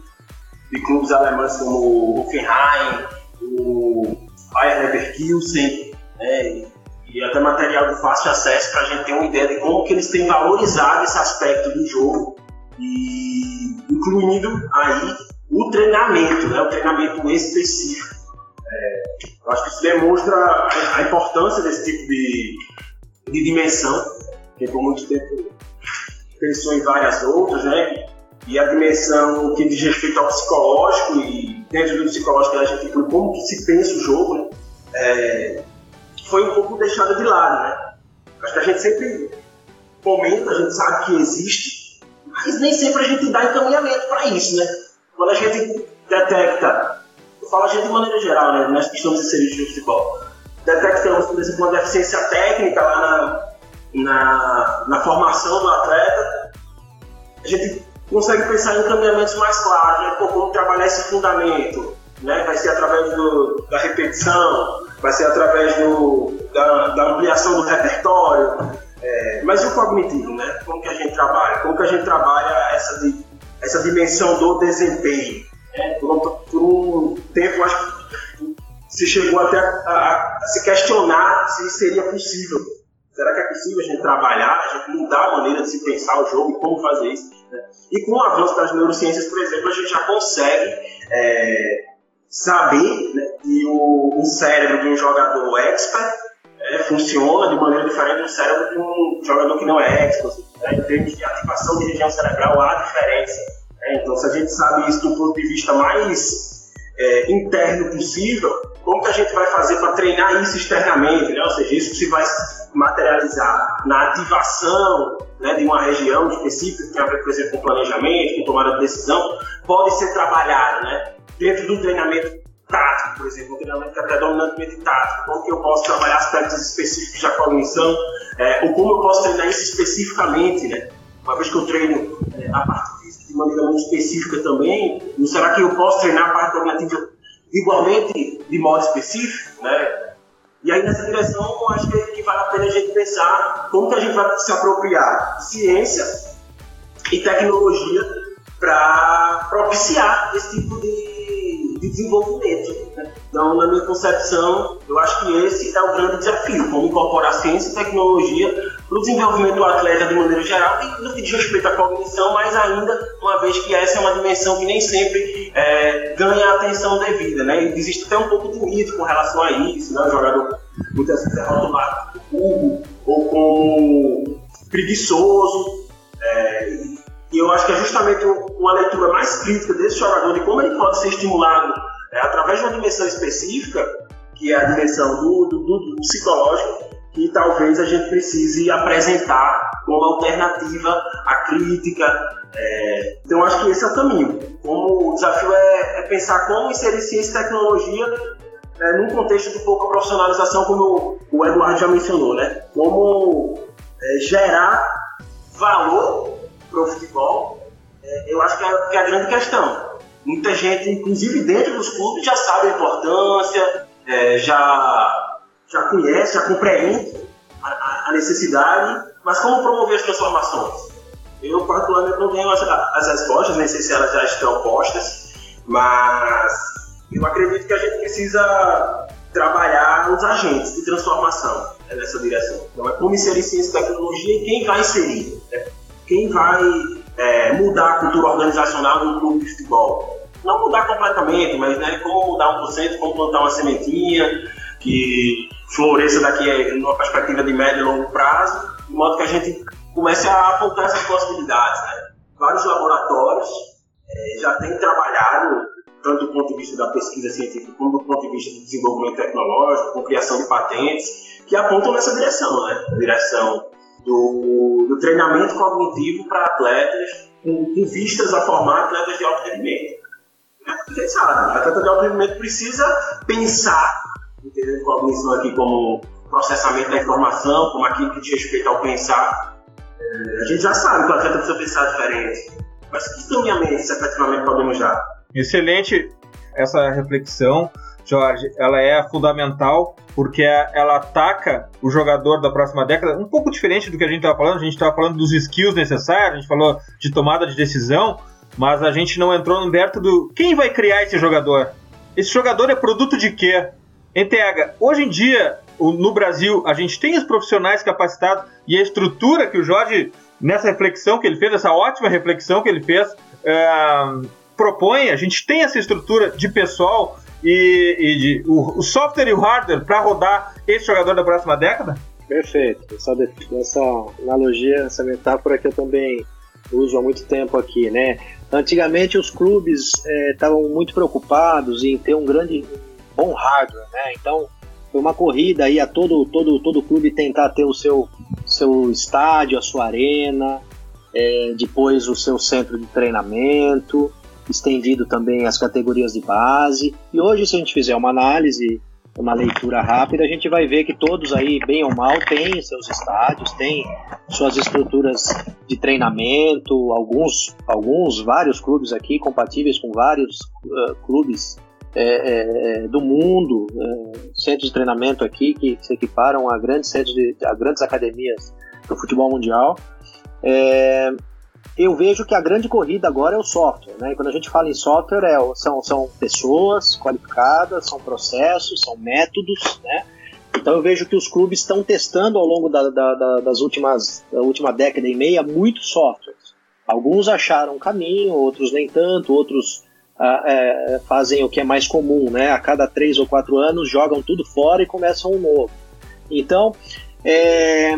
de clubes alemães como o Hoffenheim, o Bayern Leverkusen, né? e até material de fácil acesso para a gente ter uma ideia de como que eles têm valorizado esse aspecto do jogo e incluindo aí o treinamento, né, o treinamento específico. É, eu acho que isso demonstra a importância desse tipo de, de dimensão, que por muito tempo pensou em várias outras, né? E a dimensão que diz respeito ao psicológico e dentro do psicológico a gente inclui como que se pensa o jogo, né? É, foi um pouco deixada de lado, né? Acho que a gente sempre comenta, a gente sabe que existe, mas nem sempre a gente dá encaminhamento para isso, né? Quando a gente detecta, eu falo a gente de maneira geral, né? Nós que estamos inseridos no futebol, detectamos, por exemplo, uma deficiência técnica lá na, na, na formação do atleta, a gente consegue pensar em encaminhamentos mais claros, né? Como trabalhar esse fundamento, né? Vai ser através do, da repetição, vai ser através do, da, da ampliação do repertório. É, mas e o cognitivo, né? Como que a gente trabalha? Como que a gente trabalha essa, essa dimensão do desempenho? Né? Por, por, um tempo, acho que se chegou até a, a, a, se questionar se seria possível. Será que é possível a gente trabalhar, a gente mudar a maneira de se pensar o jogo e como fazer isso? Né? E com o avanço das neurociências, por exemplo, a gente já consegue é, saber né, que o, o, cérebro de um jogador expert é, funciona de maneira diferente do cérebro de um jogador que não é expert. Né, em termos de ativação de região cerebral, há diferença É, então, se a gente sabe isso do ponto de vista mais é, interno possível, como que a gente vai fazer para treinar isso externamente? Né? Ou seja, isso se vai materializar na ativação né, de uma região específica, que tem a ver, por exemplo, com planejamento, com tomada de decisão, pode ser trabalhado né, dentro do treinamento tático, por exemplo, um treinamento que é predominantemente tático, como que eu posso trabalhar aspectos específicos da cognição, é, ou como eu posso treinar isso especificamente, né? Uma vez que eu treino é, a parte física de maneira muito específica também, será que eu posso treinar a parte cognitiva igualmente de modo específico, né? E aí nessa direção, acho que vale a pena a gente pensar como que a gente vai se apropriar de ciência e tecnologia para propiciar esse tipo de, de desenvolvimento. Né? Então, na minha concepção, eu acho que esse é o grande desafio, como incorporar ciência e tecnologia para o desenvolvimento do atleta de maneira geral e no que diz respeito à cognição, mas ainda uma vez que essa é uma dimensão que nem sempre é, ganha a atenção devida, né? Existe até um pouco de mito com relação a isso, né? O jogador muitas vezes é rotulado como ou como preguiçoso, é, e eu acho que é justamente uma leitura mais crítica desse jogador de como ele pode ser estimulado é, através de uma dimensão específica, que é a dimensão do, do, do psicológico, que talvez a gente precise apresentar como alternativa à crítica. É, então, acho que esse é o caminho. Como o desafio é, é pensar como inserir ciência e tecnologia é, num contexto de pouca profissionalização, como o Eduardo já mencionou, né? Como é, gerar valor para o futebol, é, eu acho que é, que é, a grande questão. Muita gente, inclusive dentro dos clubes, já sabe a importância, é, já já conhece, já compreende a, a, necessidade, mas como promover as transformações? Eu, particularmente, não tenho as, as respostas, nem sei se elas já estão postas, mas eu acredito que a gente precisa trabalhar os agentes de transformação né, nessa direção. Então, é como inserir ciência e tecnologia e quem vai inserir, né? quem vai é, mudar a cultura organizacional do clube de futebol. Não mudar completamente, mas né, como mudar um por cento, como plantar uma sementinha, que floresça daqui numa perspectiva de médio e longo prazo, de modo que a gente comece a apontar essas possibilidades. Né? Vários laboratórios é, já têm trabalhado, tanto do ponto de vista da pesquisa científica como do ponto de vista do desenvolvimento tecnológico, com criação de patentes, que apontam nessa direção, né? na direção do, do treinamento cognitivo para atletas com, com, vistas a formar atletas de alto rendimento. Porque sabe, o atleta de alto rendimento precisa pensar entendendo cognição aqui como processamento da informação, como aquilo que diz respeito ao pensar. É, a gente já sabe que o atleta precisa pensar diferente, mas que caminhamentos efetivamente podemos dar? Excelente essa reflexão, Jorge. Ela é fundamental porque ela ataca o jogador da próxima década, um pouco diferente do que a gente estava falando. A gente estava falando dos skills necessários, a gente falou de tomada de decisão, mas a gente não entrou no mérito do quem vai criar esse jogador. Esse jogador é produto de quê? ETH, hoje em dia, no Brasil, a gente tem os profissionais capacitados e a estrutura que o Jorge, nessa reflexão que ele fez, essa ótima reflexão que ele fez, uh, propõe, a gente tem essa estrutura de pessoal e, e de, o, o, software e o hardware para rodar esse jogador da próxima década? Perfeito. Essa, essa analogia, essa metáfora que eu também uso há muito tempo aqui, né? Antigamente os clubes eh, estavam é, muito preocupados em ter um grande bom hardware, né? Então foi uma corrida aí a todo todo todo clube tentar ter o seu seu estádio, a sua arena, é, depois o seu centro de treinamento, estendido também as categorias de base. E hoje, se a gente fizer uma análise, uma leitura rápida, a gente vai ver que todos aí, bem ou mal, têm seus estádios, têm suas estruturas de treinamento, alguns, alguns, vários clubes aqui compatíveis com vários uh, clubes é, é, é, do mundo, é, centros de treinamento aqui que se equiparam a grandes centros de, a grandes academias do futebol mundial. É, eu vejo que a grande corrida agora é o software, né? E quando a gente fala em software, são, são pessoas qualificadas, são processos, são métodos, né? Então eu vejo que os clubes estão testando ao longo da, da, da, das últimas da última década e meia muitos softwares. Alguns acharam um caminho, outros nem tanto, outros é, fazem o que é mais comum, né? A cada três ou quatro anos jogam tudo fora e começam um novo. Então, é,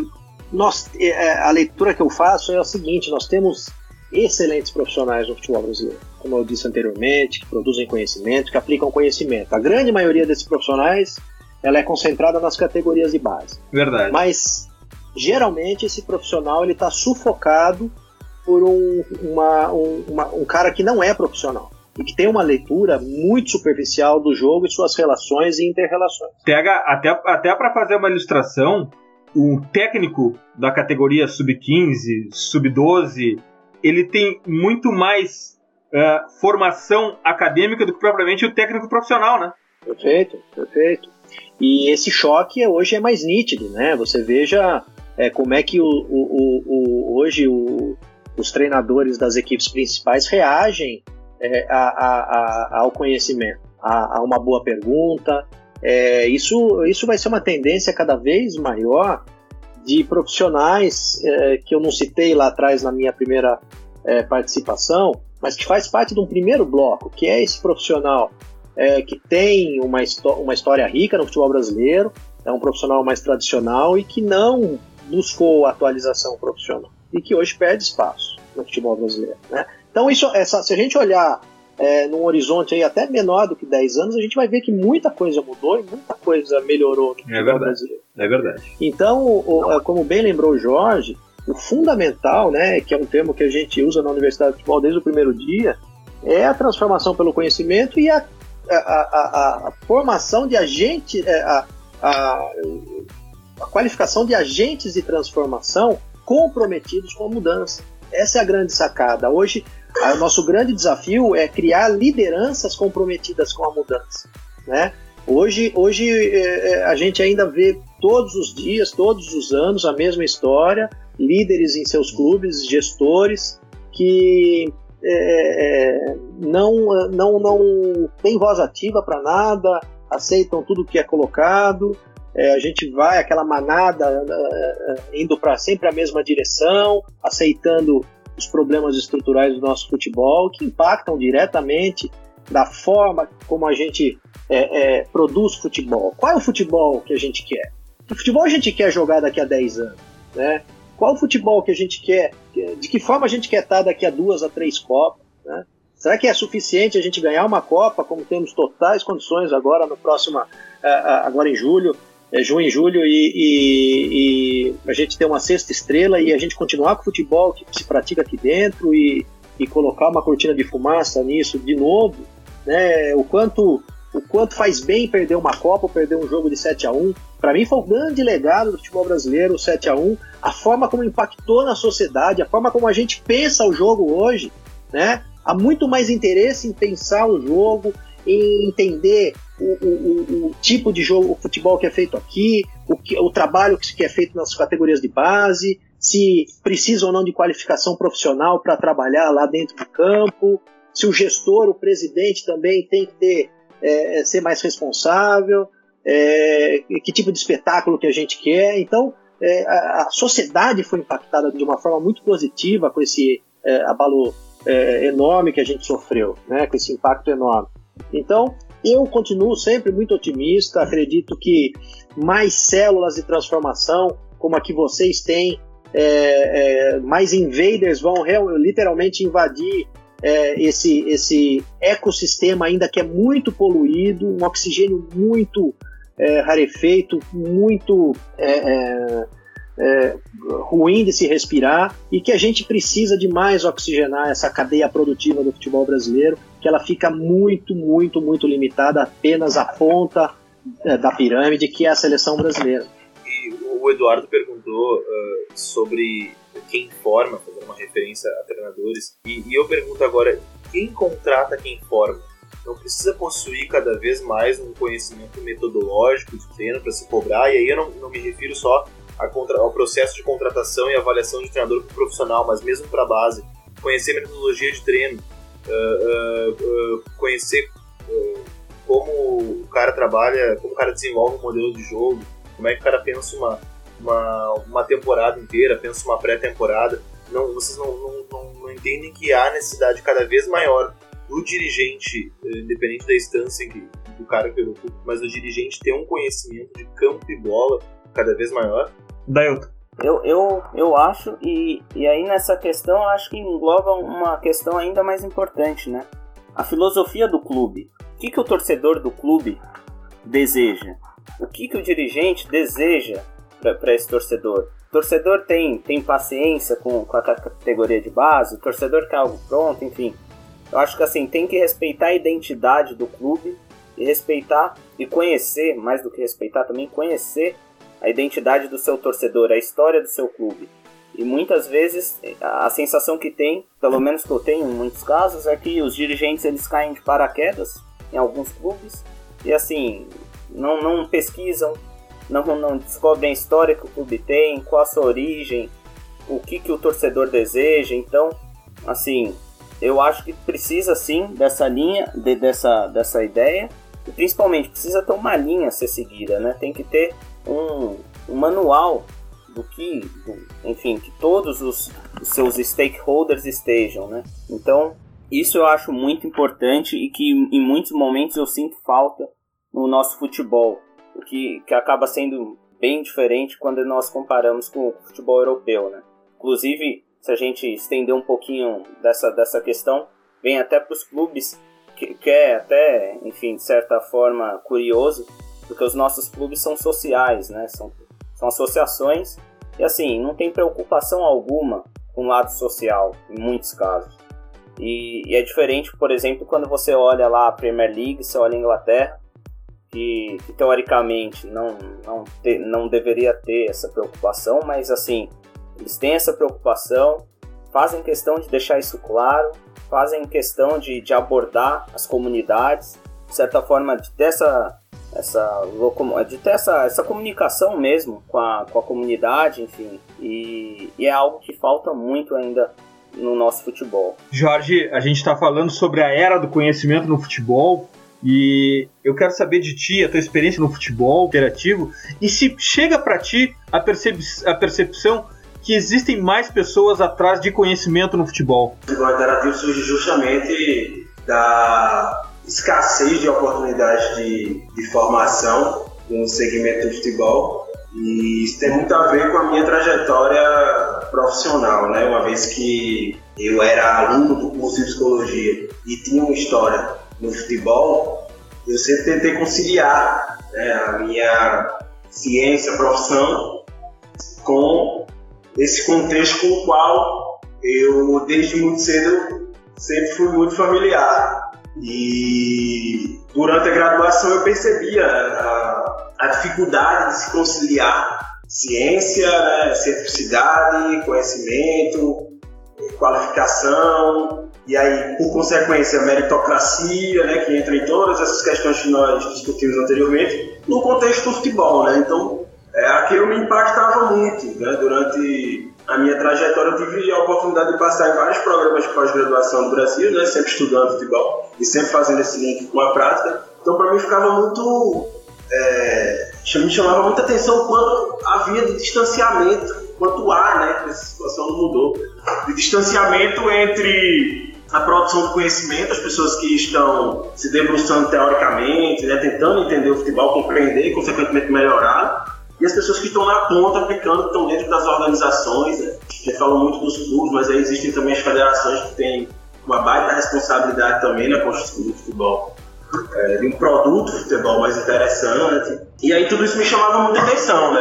nós, é, a leitura que eu faço é o seguinte: nós temos excelentes profissionais no futebol brasileiro, como eu disse anteriormente, que produzem conhecimento, que aplicam conhecimento. A grande maioria desses profissionais ela é concentrada nas categorias de base. Verdade. Mas geralmente esse profissional ele está sufocado por um, uma, um, uma, um cara que não é profissional e que tem uma leitura muito superficial do jogo e suas relações e interrelações. Pega até, até para fazer uma ilustração, o técnico da categoria sub-15, sub-12, ele tem muito mais uh, formação acadêmica do que propriamente o técnico profissional, né? Perfeito, perfeito. E esse choque hoje é mais nítido, né? Você veja é, como é que o, o, o, hoje os treinadores das equipes principais reagem é, a, a, a, ao conhecimento, a, uma boa pergunta. É, isso, isso vai ser uma tendência cada vez maior de profissionais é, que eu não citei lá atrás na minha primeira é, participação, mas que faz parte de um primeiro bloco, que é esse profissional é, que tem uma, uma história rica no futebol brasileiro, é um profissional mais tradicional e que não buscou atualização profissional e que hoje perde espaço no futebol brasileiro. Né? Então, isso, essa, se a gente olhar é, num horizonte aí até menor do que 10 anos, a gente vai ver que muita coisa mudou e muita coisa melhorou no é futebol é verdade, brasileiro. É verdade. Então, o, é, como bem lembrou o Jorge, o fundamental, né, que é um termo que a gente usa na Universidade de Futebol desde o primeiro dia, é a transformação pelo conhecimento e a, a, a, a formação de agentes, é, a, a, a qualificação de agentes de transformação comprometidos com a mudança. Essa é a grande sacada. Hoje, o nosso grande desafio é criar lideranças comprometidas com a mudança. Né? Hoje, hoje é, é, a gente ainda vê todos os dias, todos os anos, a mesma história, líderes em seus clubes, gestores que é, é não, não, não tem voz ativa para nada, aceitam tudo que é colocado, é, a gente vai, aquela manada, é, indo para sempre a mesma direção, aceitando os problemas estruturais do nosso futebol, que impactam diretamente da forma como a gente é, é, produz futebol. Qual é o futebol que a gente quer? Que futebol a gente quer jogar daqui a 10 anos? Né? Qual o futebol que a gente quer? De que forma a gente quer estar daqui a duas a três Copas? Né? Será que é suficiente a gente ganhar uma Copa, como temos totais condições agora no próximo, agora em julho, é, junho e julho, e, e, e, a gente ter uma sexta estrela e a gente continuar com o futebol que se pratica aqui dentro e, e colocar uma cortina de fumaça nisso de novo, né? O quanto o quanto faz bem perder uma Copa perder um jogo de 7 a 1 Para mim foi um grande legado do futebol brasileiro, o 7 a 1 a forma como impactou na sociedade, a forma como a gente pensa o jogo hoje, né? Há muito mais interesse em pensar o jogo, em entender o, o, o, tipo de jogo, o futebol que é feito aqui, o, que, o trabalho que é feito nas categorias de base, se precisa ou não de qualificação profissional para trabalhar lá dentro do campo, se o gestor, o presidente também tem que ter, é, ser mais responsável, é, que tipo de espetáculo que a gente quer. Então, é, a, a, sociedade foi impactada de uma forma muito positiva com esse é, abalo é, enorme que a gente sofreu, né, com esse impacto enorme. Então, eu continuo sempre muito otimista, acredito que mais células de transformação, como a que vocês têm, é, é, mais invaders vão literalmente invadir é, esse, esse ecossistema ainda que é muito poluído, um oxigênio muito é, rarefeito, muito é, ruim de se respirar e que a gente precisa de mais oxigenar essa cadeia produtiva do futebol brasileiro, que ela fica muito, muito, muito limitada apenas à ponta é, da pirâmide, que é a seleção brasileira. E o Eduardo perguntou uh, sobre quem forma, fazendo uma referência a treinadores, e, e eu pergunto agora, quem contrata quem forma? não precisa possuir cada vez mais um conhecimento metodológico de treino para se cobrar, e aí eu não, não me refiro só contra, ao processo de contratação e avaliação de treinador profissional, mas mesmo para a base, conhecer metodologia de treino, uh, uh, conhecer como o cara trabalha, como o cara desenvolve um modelo de jogo, como é que o cara pensa uma, uma, uma temporada inteira, pensa uma pré-temporada. Não, vocês não, não, não, não entendem que há necessidade cada vez maior do dirigente, independente da instância que, do cara que ocupa, mas o dirigente ter um conhecimento de campo e bola cada vez maior Dailton. Eu, eu, eu acho, e, e aí nessa questão acho que engloba uma questão ainda mais importante, né? A filosofia do clube. O que, que o torcedor do clube deseja? O que, que o dirigente deseja para esse torcedor? O torcedor tem, tem paciência com, com a categoria de base, o torcedor quer algo pronto, enfim. Eu acho que assim, tem que respeitar a identidade do clube e respeitar e conhecer, mais do que respeitar, também conhecer a identidade do seu torcedor, a história do seu clube. E muitas vezes a sensação que tem, pelo menos que eu tenho em muitos casos, é que os dirigentes eles caem de paraquedas em alguns clubes e assim não, não pesquisam, não, não descobrem a história que o clube tem, qual a sua origem, o que, que o torcedor deseja. Então, assim, eu acho que precisa sim dessa linha, de, dessa, dessa ideia, e principalmente precisa ter uma linha a ser seguida, né? Tem que ter um, um manual do que, do, enfim, que todos os, os, seus stakeholders estejam, né? Então, isso eu acho muito importante e que em muitos momentos eu sinto falta no nosso futebol, o que, que acaba sendo bem diferente quando nós comparamos com o futebol europeu, né? Inclusive, se a gente estender um pouquinho dessa, dessa questão, vem até para os clubes, que, que é até, enfim, de certa forma curioso, porque os nossos clubes são sociais, né? São, são associações e assim, não tem preocupação alguma com o lado social, em muitos casos. E, e, é diferente, por exemplo, quando você olha lá a Premier League, você olha a Inglaterra, que, que teoricamente não, não, te, não deveria ter essa preocupação, mas assim, eles têm essa preocupação, fazem questão de deixar isso claro, fazem questão de, de abordar as comunidades, de certa forma, de ter essa, essa de ter essa, essa comunicação mesmo com a, com a comunidade, enfim. E, e é algo que falta muito ainda no nosso futebol. Jorge, a gente está falando sobre a era do conhecimento no futebol e eu quero saber de ti, a tua experiência no futebol interativo e se chega para ti a, percep a percepção que existem mais pessoas atrás de conhecimento no futebol. O interativo surge justamente da escassez de oportunidades de, de formação no segmento do futebol. E isso tem muito a ver com a minha trajetória profissional, né? Uma vez que eu era aluno do curso de psicologia e tinha uma história no futebol, eu sempre tentei conciliar né, a minha ciência, profissão com esse contexto com o qual eu, desde muito cedo, sempre fui muito familiar. E durante a graduação eu percebia a, a dificuldade de se conciliar ciência, né, cientificidade, conhecimento, qualificação, e aí, por consequência, meritocracia, né, que entra em todas essas questões que nós discutimos anteriormente, no contexto do futebol. Né? Então, é, aquilo me impactava muito né, durante a minha trajetória, eu tive a oportunidade de passar em vários programas de pós-graduação do Brasil, né, sempre estudando futebol e sempre fazendo esse link com a prática. Então, para mim, ficava muito. É, me chamava muita atenção quando havia de distanciamento, quanto há, né, essa situação não mudou, de distanciamento entre a produção do conhecimento, as pessoas que estão se debruçando teoricamente, né, tentando entender o futebol, compreender e, consequentemente, melhorar, e as pessoas que estão na ponta aplicando, que estão dentro das organizações. Né? A gente fala muito dos clubes, mas aí existem também as federações que têm uma baita responsabilidade também na construção do futebol. É, de um produto de futebol mais interessante. E aí tudo isso me chamava muita atenção, né?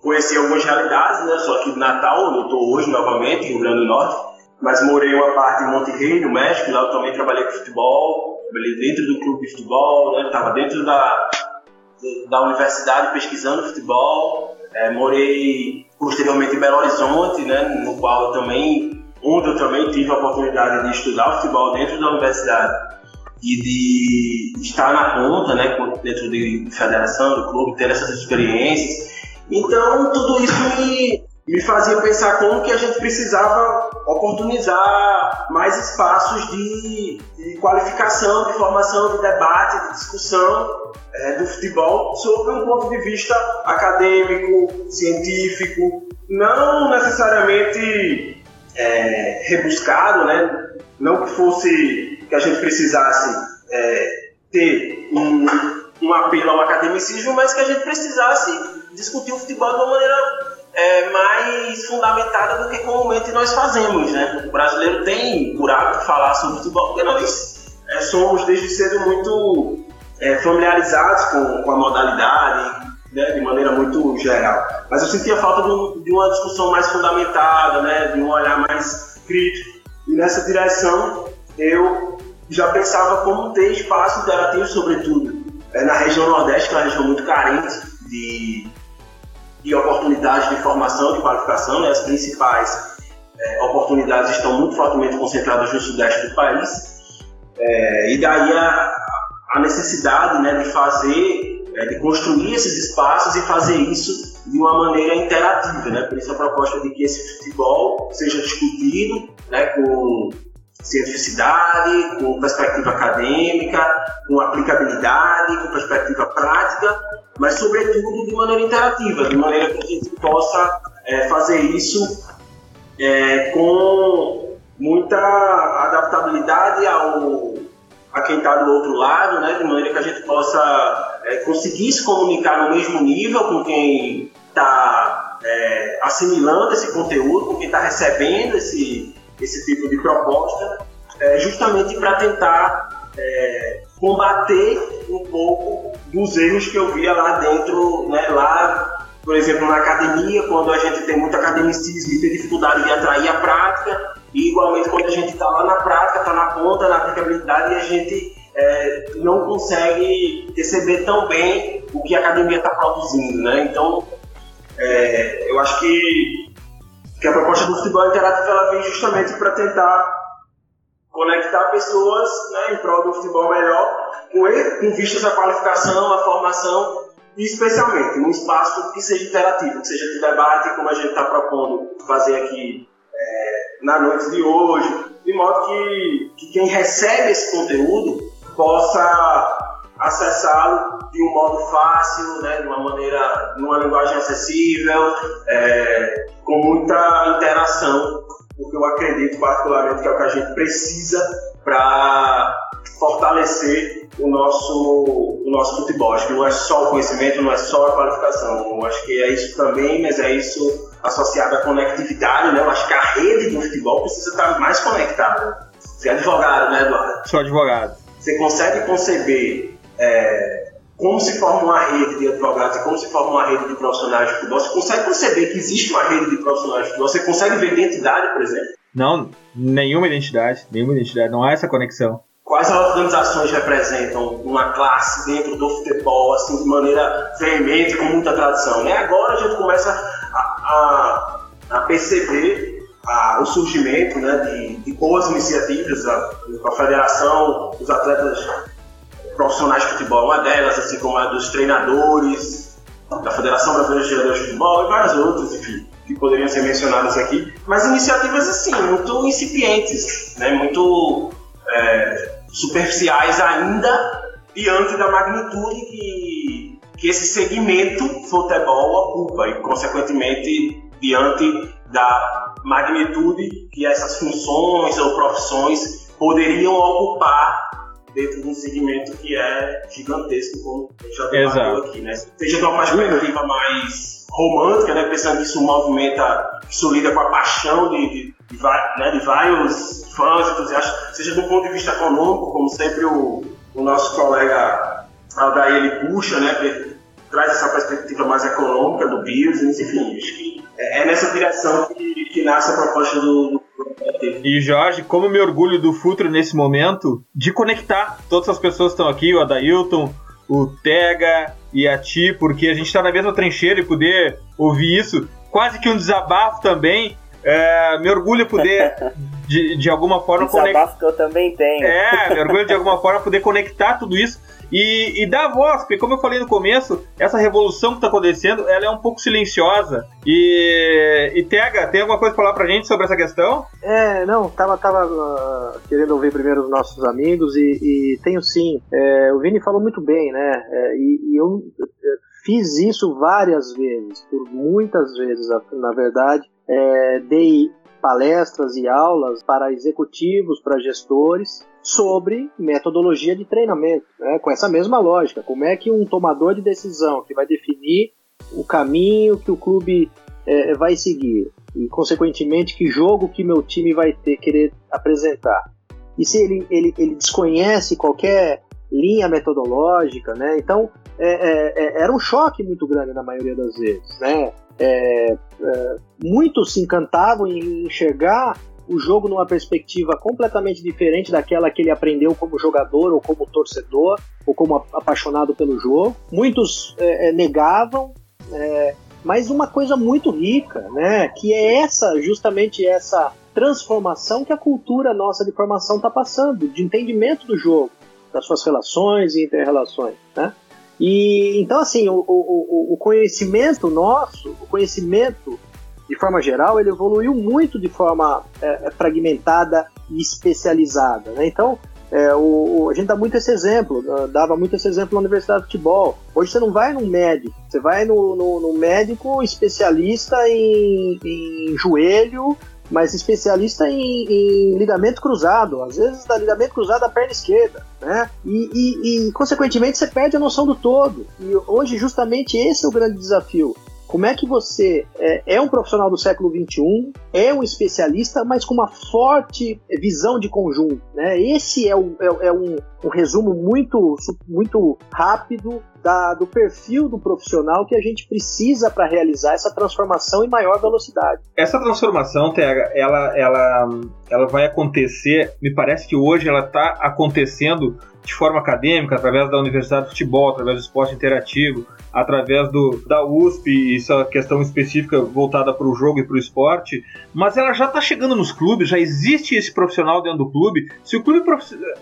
Conheci algumas realidades, né? Só que de Natal, onde eu estou hoje novamente, Rio Grande do Norte, mas morei uma parte em Monterrey, no México, lá eu também trabalhei com futebol, trabalhei dentro do clube de futebol, né? Estava dentro da, da universidade pesquisando futebol. É, morei posteriormente em Belo Horizonte, né, no qual eu também, onde eu também tive a oportunidade de estudar futebol dentro da universidade e de estar na ponta, né, dentro de federação, do clube, ter essas experiências. Então, tudo isso me, me fazia pensar como que a gente precisava oportunizar mais espaços de, de qualificação, de formação, de debate, de discussão é, do futebol sobre um ponto de vista acadêmico, científico, não necessariamente é, rebuscado, né? não que fosse que a gente precisasse é, ter um, um apelo ao academicismo, mas que a gente precisasse discutir o futebol de uma maneira é, mais fundamentada do que comumente nós fazemos, né? O brasileiro tem por hábito falar sobre futebol porque nós é, somos desde cedo muito é, familiarizados com, com, a modalidade, né, de maneira muito geral. Mas eu sentia falta de, de, uma discussão mais fundamentada, né, de um olhar mais crítico. E nessa direção eu já pensava como ter espaço interativo, sobretudo é, na região Nordeste, que é uma região muito carente de de oportunidades de formação, de qualificação, né? as principais é, oportunidades estão muito fortemente concentradas no sudeste do país, é, e daí a, a necessidade né, de fazer, é, de construir esses espaços e fazer isso de uma maneira interativa, né? por isso a proposta de que esse futebol seja discutido né, com cientificidade, com perspectiva acadêmica, com aplicabilidade, com perspectiva prática, mas sobretudo de maneira interativa, de maneira que a gente possa é, fazer isso é, com muita adaptabilidade ao, a quem está do outro lado, né, de maneira que a gente possa é, conseguir se comunicar no mesmo nível com quem está é, assimilando esse conteúdo, com quem está recebendo esse, esse tipo de proposta, é, justamente para tentar é, combater um pouco dos erros que eu via lá dentro, né, lá, por exemplo, na academia, quando a gente tem muito academicismo e tem dificuldade de atrair a prática, e igualmente quando a gente está lá na prática, está na ponta, na aplicabilidade, e a gente é, não consegue receber tão bem o que a academia está produzindo, né? Então, é, eu acho que, que a proposta do futebol interativo ela vem justamente para tentar conectar pessoas né, em prol do futebol melhor, com, com vistas à qualificação, à formação, e especialmente num espaço que seja interativo, que seja de debate, como a gente está propondo fazer aqui é, na noite de hoje, de modo que, que quem recebe esse conteúdo possa acessá-lo de um modo fácil, né, de uma maneira, numa linguagem acessível, é, com muita interação porque eu acredito particularmente que é o que a gente precisa para fortalecer o nosso, o nosso futebol. Acho que não é só o conhecimento, não é só a qualificação. Eu acho que é isso também, mas é isso associado à conectividade, né? Eu acho que a rede do futebol precisa estar mais conectada. Você é advogado, né, Eduardo? Sou advogado. Você consegue conceber é, como se forma uma rede de advogados e como se forma uma rede de profissionais de futebol, você consegue conceber que existe uma rede de profissionais de futebol? Você consegue ver identidade, por exemplo? Não, nenhuma identidade, nenhuma identidade, não há essa conexão. Quais organizações representam uma classe dentro do futebol, assim, de maneira veemente, com muita tradição? Né? Agora a gente começa a, a, a perceber a, o surgimento né, de, de boas iniciativas, a, a Federação dos Atletas profissionais de futebol, uma delas, assim como a dos treinadores, da Federação Brasileira de Treinadores de Futebol e várias outras, enfim, que poderiam ser mencionadas aqui, mas iniciativas assim, muito incipientes, né, muito é, superficiais ainda diante da magnitude que, que esse segmento futebol ocupa e, consequentemente, diante da magnitude que essas funções ou profissões poderiam ocupar dentro de um segmento que é gigantesco, como a gente já debateu aqui, né? Seja de uma perspectiva mais romântica, né? Pensando que isso movimenta, isso lida com a paixão de, de, de, né? de vários fãs, entusiastas, seja do ponto de vista econômico, como sempre o, o nosso colega Aldair ele puxa, né? Traz essa perspectiva mais econômica do business, enfim, acho que é, é nessa direção que, que nasce a proposta do, do e Jorge, como me orgulho do Futuro nesse momento de conectar todas as pessoas que estão aqui, o Adailton, o Tega e a Ti, porque a gente está na mesma trincheira e poder ouvir isso, quase que um desabafo também. É, me orgulho poder, *laughs* de, de alguma forma, conectar. Desabafo que eu também tenho. É, me orgulho de alguma forma poder conectar tudo isso e, e dar voz, porque como eu falei no começo, essa revolução que está acontecendo, ela é um pouco silenciosa. E, e Tega, tem alguma coisa para falar pra gente sobre essa questão? É, não, tava, tava uh, querendo ouvir primeiro os nossos amigos e, e tenho sim. É, o Vini falou muito bem, né? É, e, e eu fiz isso várias vezes, por muitas vezes, na verdade. É, dei palestras e aulas para executivos, para gestores, sobre metodologia de treinamento, né? com essa mesma lógica. Como é que um tomador de decisão que vai definir o caminho que o clube é, vai seguir e, consequentemente, que jogo que meu time vai ter querer apresentar. E se ele, ele, ele desconhece qualquer linha metodológica, né? Então, é, é, é era um choque muito grande na maioria das vezes, né? É, é, muitos se encantavam em enxergar o jogo numa perspectiva completamente diferente daquela que ele aprendeu como jogador ou como torcedor ou como apaixonado pelo jogo. Muitos é, negavam, é, mas uma coisa muito rica, né? Que é essa, justamente essa transformação que a cultura nossa de formação está passando, de entendimento do jogo, das suas relações e interrelações, né? E então assim, o, o, o conhecimento nosso, o conhecimento de forma geral, ele evoluiu muito de forma é, fragmentada e especializada. Né? Então, é, o, a gente dá muito esse exemplo, dava muito esse exemplo na Universidade de Futebol. Hoje você não vai num médico, você vai no, no, no médico especialista em, em, joelho, mas especialista em, em, ligamento cruzado, às vezes da ligamento cruzado da perna esquerda, né? E, e, e, consequentemente você perde a noção do todo. E hoje justamente esse é o grande desafio. Como é que você é, é, um profissional do século XXI, é um especialista, mas com uma forte visão de conjunto? Né? Esse é, o, é, é um, um, resumo muito, muito rápido da, do perfil do profissional que a gente precisa para realizar essa transformação em maior velocidade. Essa transformação, Tega, ela, ela, ela vai acontecer, me parece que hoje ela está acontecendo de forma acadêmica, através da Universidade de Futebol, através do esporte interativo, através do, da USP, é questão específica voltada para o jogo e para o esporte, mas ela já está chegando nos clubes, já existe esse profissional dentro do clube. Se o clube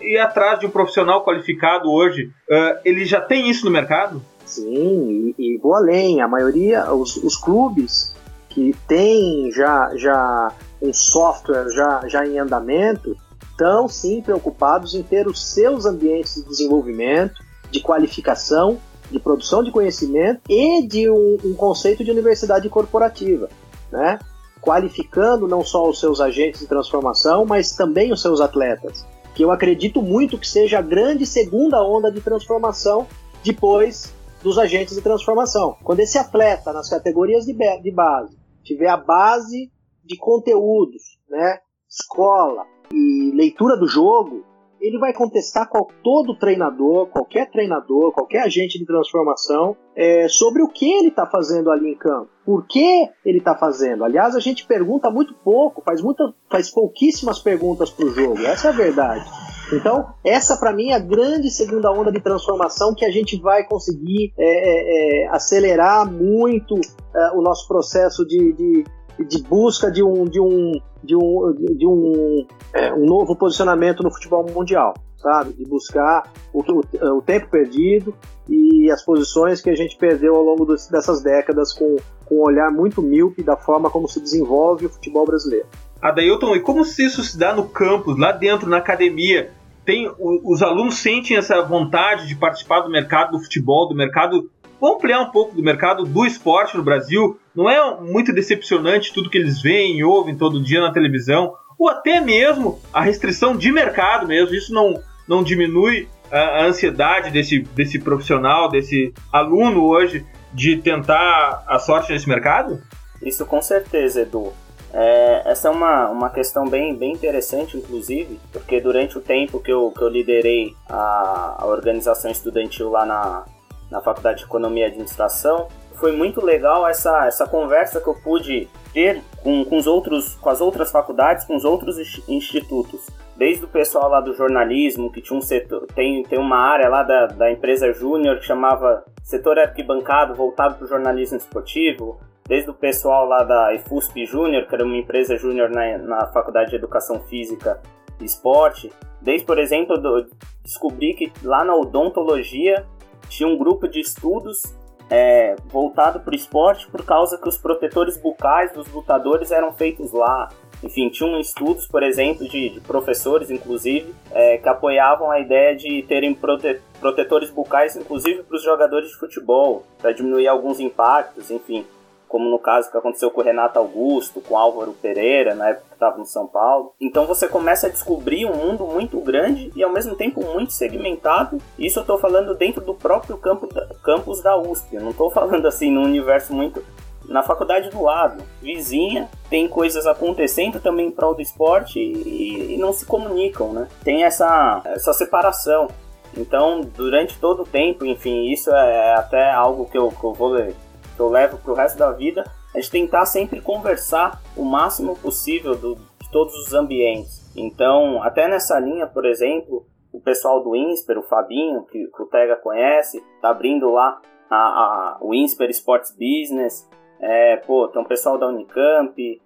ir atrás de um profissional qualificado hoje, uh, ele já tem isso no mercado? Sim, e, e vou além, a maioria, os, os clubes que têm já, já um software já, já em andamento, estão sim preocupados em ter os seus ambientes de desenvolvimento, de qualificação de produção de conhecimento e de um, um conceito de universidade corporativa, né? qualificando não só os seus agentes de transformação, mas também os seus atletas, que eu acredito muito que seja a grande segunda onda de transformação depois dos agentes de transformação. Quando esse atleta, nas categorias de, base, tiver a base de conteúdos, né, escola e leitura do jogo, ele vai contestar qual, todo treinador, qualquer treinador, qualquer agente de transformação é, sobre o que ele está fazendo ali em campo, por que ele está fazendo. Aliás, a gente pergunta muito pouco, faz, muita, faz pouquíssimas perguntas para o jogo, essa é a verdade. Então, essa para mim é a grande segunda onda de transformação que a gente vai conseguir é, é, é acelerar muito é, o nosso processo de, de de busca de um, de um, de um, de um, é, um novo posicionamento no futebol mundial, sabe? De buscar o, o, o, tempo perdido e as posições que a gente perdeu ao longo dos, dessas décadas com, com um olhar muito míope da forma como se desenvolve o futebol brasileiro. Adailton, e como isso se dá no campus, lá dentro, na academia? Tem, os alunos sentem essa vontade de participar do mercado do futebol, do mercado Vamos ampliar um pouco do mercado do esporte no Brasil. Não é muito decepcionante tudo que eles veem e ouvem todo dia na televisão, ou até mesmo a restrição de mercado mesmo. Isso não, não diminui a, ansiedade desse, desse profissional, desse aluno hoje de tentar a sorte nesse mercado? Isso com certeza, Edu. É, essa é uma, uma questão bem, bem interessante, inclusive, porque durante o tempo que eu, que eu liderei a, a organização estudantil lá na, na Faculdade de Economia e Administração. Foi muito legal essa, essa conversa que eu pude ter com, com, os outros, com as outras faculdades, com os outros institutos. Desde o pessoal lá do jornalismo, que tinha um setor, tem, tem uma área lá da, da empresa Júnior que chamava setor arquibancado voltado para o jornalismo esportivo, desde o pessoal lá da IFUSP Júnior, que era uma empresa júnior na, na Faculdade de Educação Física e Esporte, desde, por exemplo, do, descobri que lá na odontologia tinha um grupo de estudos é, voltado para o esporte por causa que os protetores bucais dos lutadores eram feitos lá. Enfim, tinham estudos, por exemplo, de, de professores, inclusive, é, que apoiavam a ideia de terem prote protetores bucais, inclusive para os jogadores de futebol, para diminuir alguns impactos, enfim como no caso que aconteceu com o Renato Augusto, com o Álvaro Pereira, na época que estava no São Paulo. Então você começa a descobrir um mundo muito grande e ao mesmo tempo muito segmentado. Isso eu estou falando dentro do próprio campo da, campus da USP. Eu não estou falando assim num universo muito na faculdade do lado, vizinha, tem coisas acontecendo também em prol do esporte e, e não se comunicam, né? Tem essa, essa separação. Então, durante todo o tempo, enfim, isso é até algo que eu, que eu vou ler, eu levo para o resto da vida, a gente tentar sempre conversar o máximo possível do, de todos os ambientes. Então, até nessa linha, por exemplo, o pessoal do INSPER, o Fabinho, que, que o Tega conhece, tá abrindo lá a, a, o INSPER Sports Business. É, pô, tem um pessoal da Unicamp,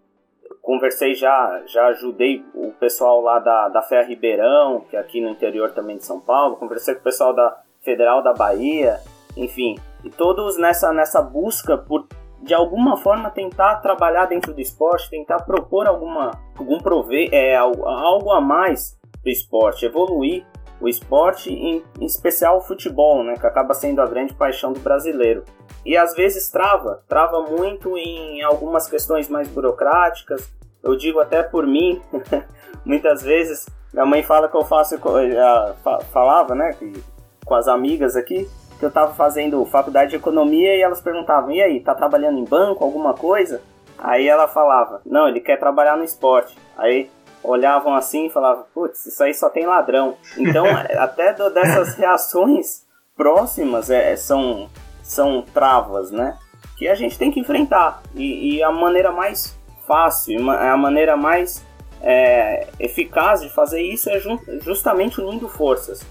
conversei já, já ajudei o pessoal lá da, da Ferra Ribeirão, que é aqui no interior também de São Paulo, conversei com o pessoal da Federal da Bahia, enfim, e todos nessa, nessa busca por de alguma forma tentar trabalhar dentro do esporte, tentar propor alguma algum prove é, algo a mais do esporte, evoluir o esporte, em, em especial o futebol, né, que acaba sendo a grande paixão do brasileiro. E às vezes trava, trava muito em algumas questões mais burocráticas. Eu digo até por mim, *laughs* muitas vezes minha mãe fala que eu faço, já falava, né, que, com as amigas aqui, que eu estava fazendo faculdade de economia e elas perguntavam: "E aí, tá trabalhando em banco, alguma coisa?" Aí ela falava: "Não, ele quer trabalhar no esporte." Aí olhavam assim e falavam: "Putz, isso aí só tem ladrão." Então, *laughs* até do, dessas reações próximas é, são são travas, né? Que a gente tem que enfrentar. E, e a maneira mais fácil, a maneira mais é, eficaz de fazer isso é justamente unindo forças.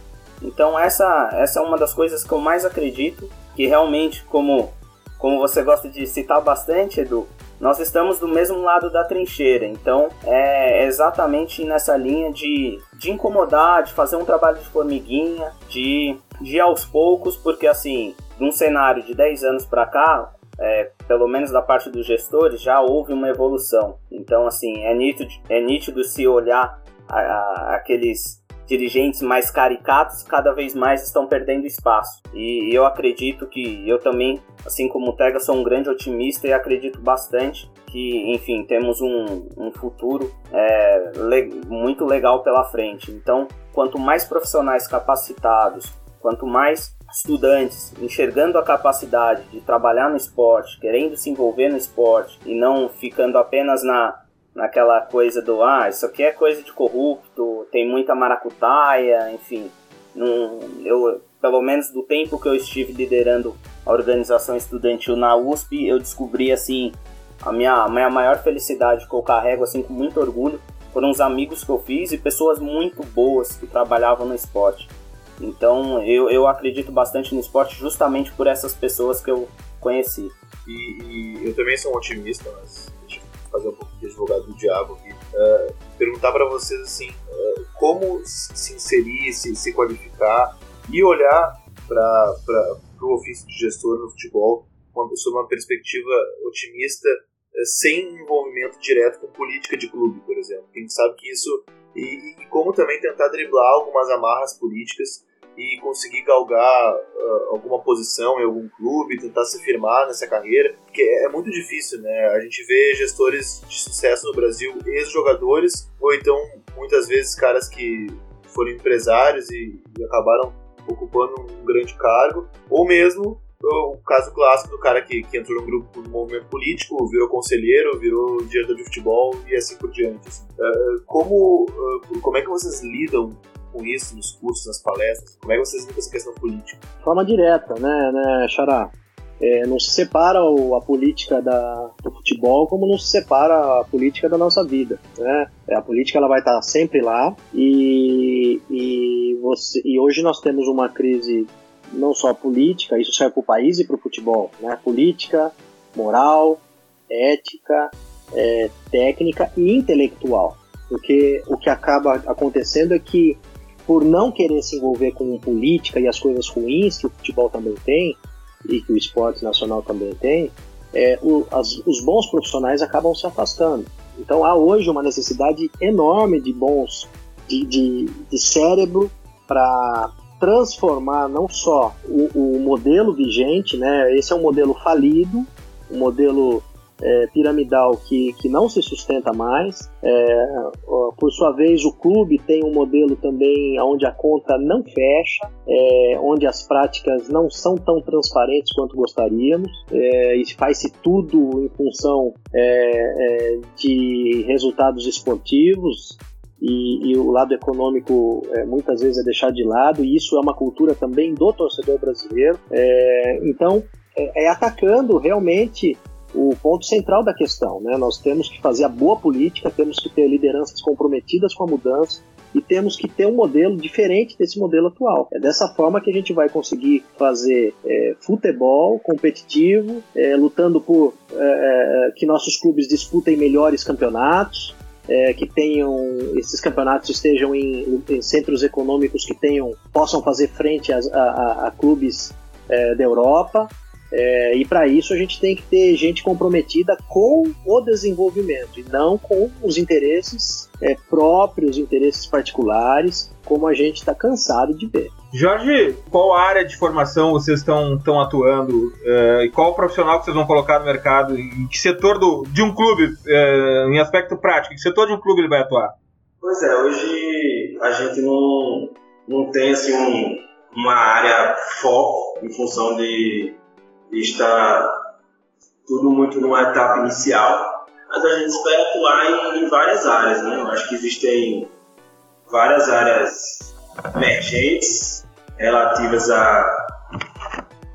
Então essa, essa é uma das coisas que eu mais acredito, que realmente, como, como você gosta de citar bastante, Edu, nós estamos do mesmo lado da trincheira, então é exatamente nessa linha de, de incomodar, de fazer um trabalho de formiguinha, de, de aos poucos, porque assim, num cenário de 10 anos para cá, é, pelo menos da parte dos gestores, já houve uma evolução. Então, assim, é nítido, é nítido se olhar a, a, aqueles dirigentes mais caricatos cada vez mais estão perdendo espaço. E eu acredito que eu também, assim como o Tega, sou um grande otimista e acredito bastante que, enfim, temos um, um futuro é, le muito legal pela frente. Então, quanto mais profissionais capacitados, quanto mais estudantes enxergando a capacidade de trabalhar no esporte, querendo se envolver no esporte e não ficando apenas na naquela coisa do ah, isso aqui é coisa de corrupto, tem muita maracutaia, enfim. Num, eu, pelo menos do tempo que eu estive liderando a organização estudantil na USP, eu descobri assim a minha, minha maior felicidade que eu carrego assim com muito orgulho foram os amigos que eu fiz e pessoas muito boas que trabalhavam no esporte. Então eu, eu acredito bastante no esporte justamente por essas pessoas que eu conheci. E, e eu também sou um otimista, mas fazer um pouco de advogado do diabo aqui, uh, perguntar para vocês assim, uh, como se inserir, se, se qualificar e olhar para o ofício de gestor no futebol sob uma perspectiva otimista, uh, sem envolvimento direto com política de clube, por exemplo. A gente sabe que isso e, e como também tentar driblar algumas amarras políticas e conseguir galgar uh, alguma posição em algum clube, tentar se firmar nessa carreira, porque é muito difícil, né? A gente vê gestores de sucesso no Brasil, ex-jogadores, ou então muitas vezes caras que foram empresários e, e acabaram ocupando um grande cargo, ou mesmo o caso clássico do cara que, que entrou num grupo no movimento político, virou conselheiro, virou diretor de futebol e assim por diante. Uh, como, uh, como é que vocês lidam com isso nos cursos, nas palestras? Como é que vocês lidam com essa questão política? De forma direta, né, né Xará? É, não se separa a política da, do futebol como não se separa a política da nossa vida. Né? É, a política ela vai estar sempre lá e, e, você, e hoje nós temos uma crise não só política, isso serve para o país e para o futebol, né? política, moral, ética, é, técnica e intelectual. Porque o que acaba acontecendo é que por não querer se envolver com política e as coisas ruins que o futebol também tem, e que o esporte nacional também tem, é, o, as, os bons profissionais acabam se afastando. Então há hoje uma necessidade enorme de bons, de, de, de cérebro para transformar não só o, o, modelo vigente, né? Esse é um modelo falido, um modelo é, piramidal que, que não se sustenta mais. É, por sua vez, o clube tem um modelo também onde a conta não fecha, é, onde as práticas não são tão transparentes quanto gostaríamos, é, e faz-se tudo em função é, é, de resultados esportivos. E, e, o lado econômico é, muitas vezes é deixado de lado, e isso é uma cultura também do torcedor brasileiro. então, é atacando realmente o ponto central da questão. Né? Nós temos que fazer a boa política, temos que ter lideranças comprometidas com a mudança e temos que ter um modelo diferente desse modelo atual. É dessa forma que a gente vai conseguir fazer é, futebol competitivo, é, lutando por é, é que nossos clubes disputem melhores campeonatos, é, que tenham esses campeonatos estejam em, em, centros econômicos que tenham possam fazer frente a, a, a clubes é, da Europa é, e para isso a gente tem que ter gente comprometida com o desenvolvimento e não com os interesses é, próprios, interesses particulares, como a gente está cansado de ver. Jorge, qual área de formação vocês estão atuando uh, e qual profissional que vocês vão colocar no mercado? Em que setor do, de um clube, uh, em aspecto prático, em que setor de um clube ele vai atuar? Pois é, hoje a gente não, não tem assim, um, uma área foco em função de está tudo muito numa etapa inicial, mas a gente espera atuar em, em várias áreas, né? Eu acho que existem várias áreas emergentes relativas a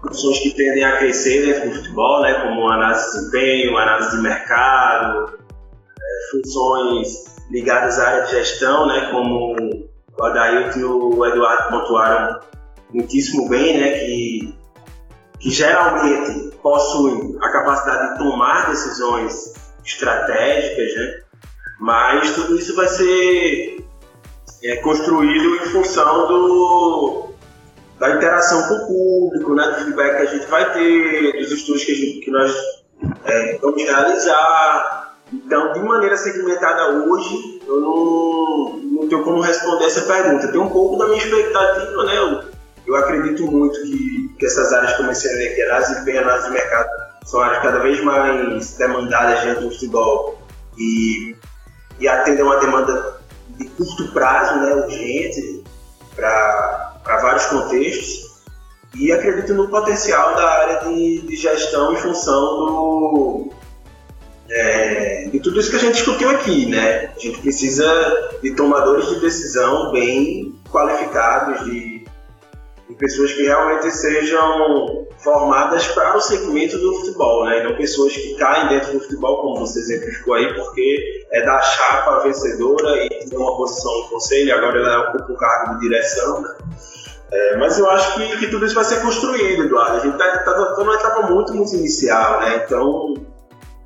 funções que tendem a crescer dentro do futebol, né? Como análise de desempenho, análise de mercado, é, funções ligadas à área de gestão, né? Como o Adailton e o Eduardo pontuaram muitíssimo bem, né? Que que geralmente possuem a capacidade de tomar decisões estratégicas, né? mas tudo isso vai ser é, construído em função do, da interação com o público, né? do feedback que a gente vai ter, dos estudos que, gente, que nós é, vamos realizar. Então, de maneira segmentada hoje, eu não, não tenho como responder essa pergunta. Tem um pouco da minha expectativa, né? Eu, eu acredito muito que, que essas áreas eu mencionei, que é análise de mercado, são áreas cada vez mais demandadas dentro do futebol e, e atendem uma demanda de curto prazo, né, urgente, para vários contextos. E acredito no potencial da área de, de gestão em função do, é, de tudo isso que a gente discutiu aqui, né? A gente precisa de tomadores de decisão bem qualificados, de pessoas que realmente sejam formadas para o segmento do futebol, né? E não pessoas que caem dentro do futebol, como você exemplificou aí, porque é da chapa vencedora e tem uma posição no conselho, agora ela ocupa o cargo de direção, né? É, mas eu acho que, que, tudo isso vai ser construído, Eduardo. A gente está tá, tá numa etapa muito, muito inicial, né? Então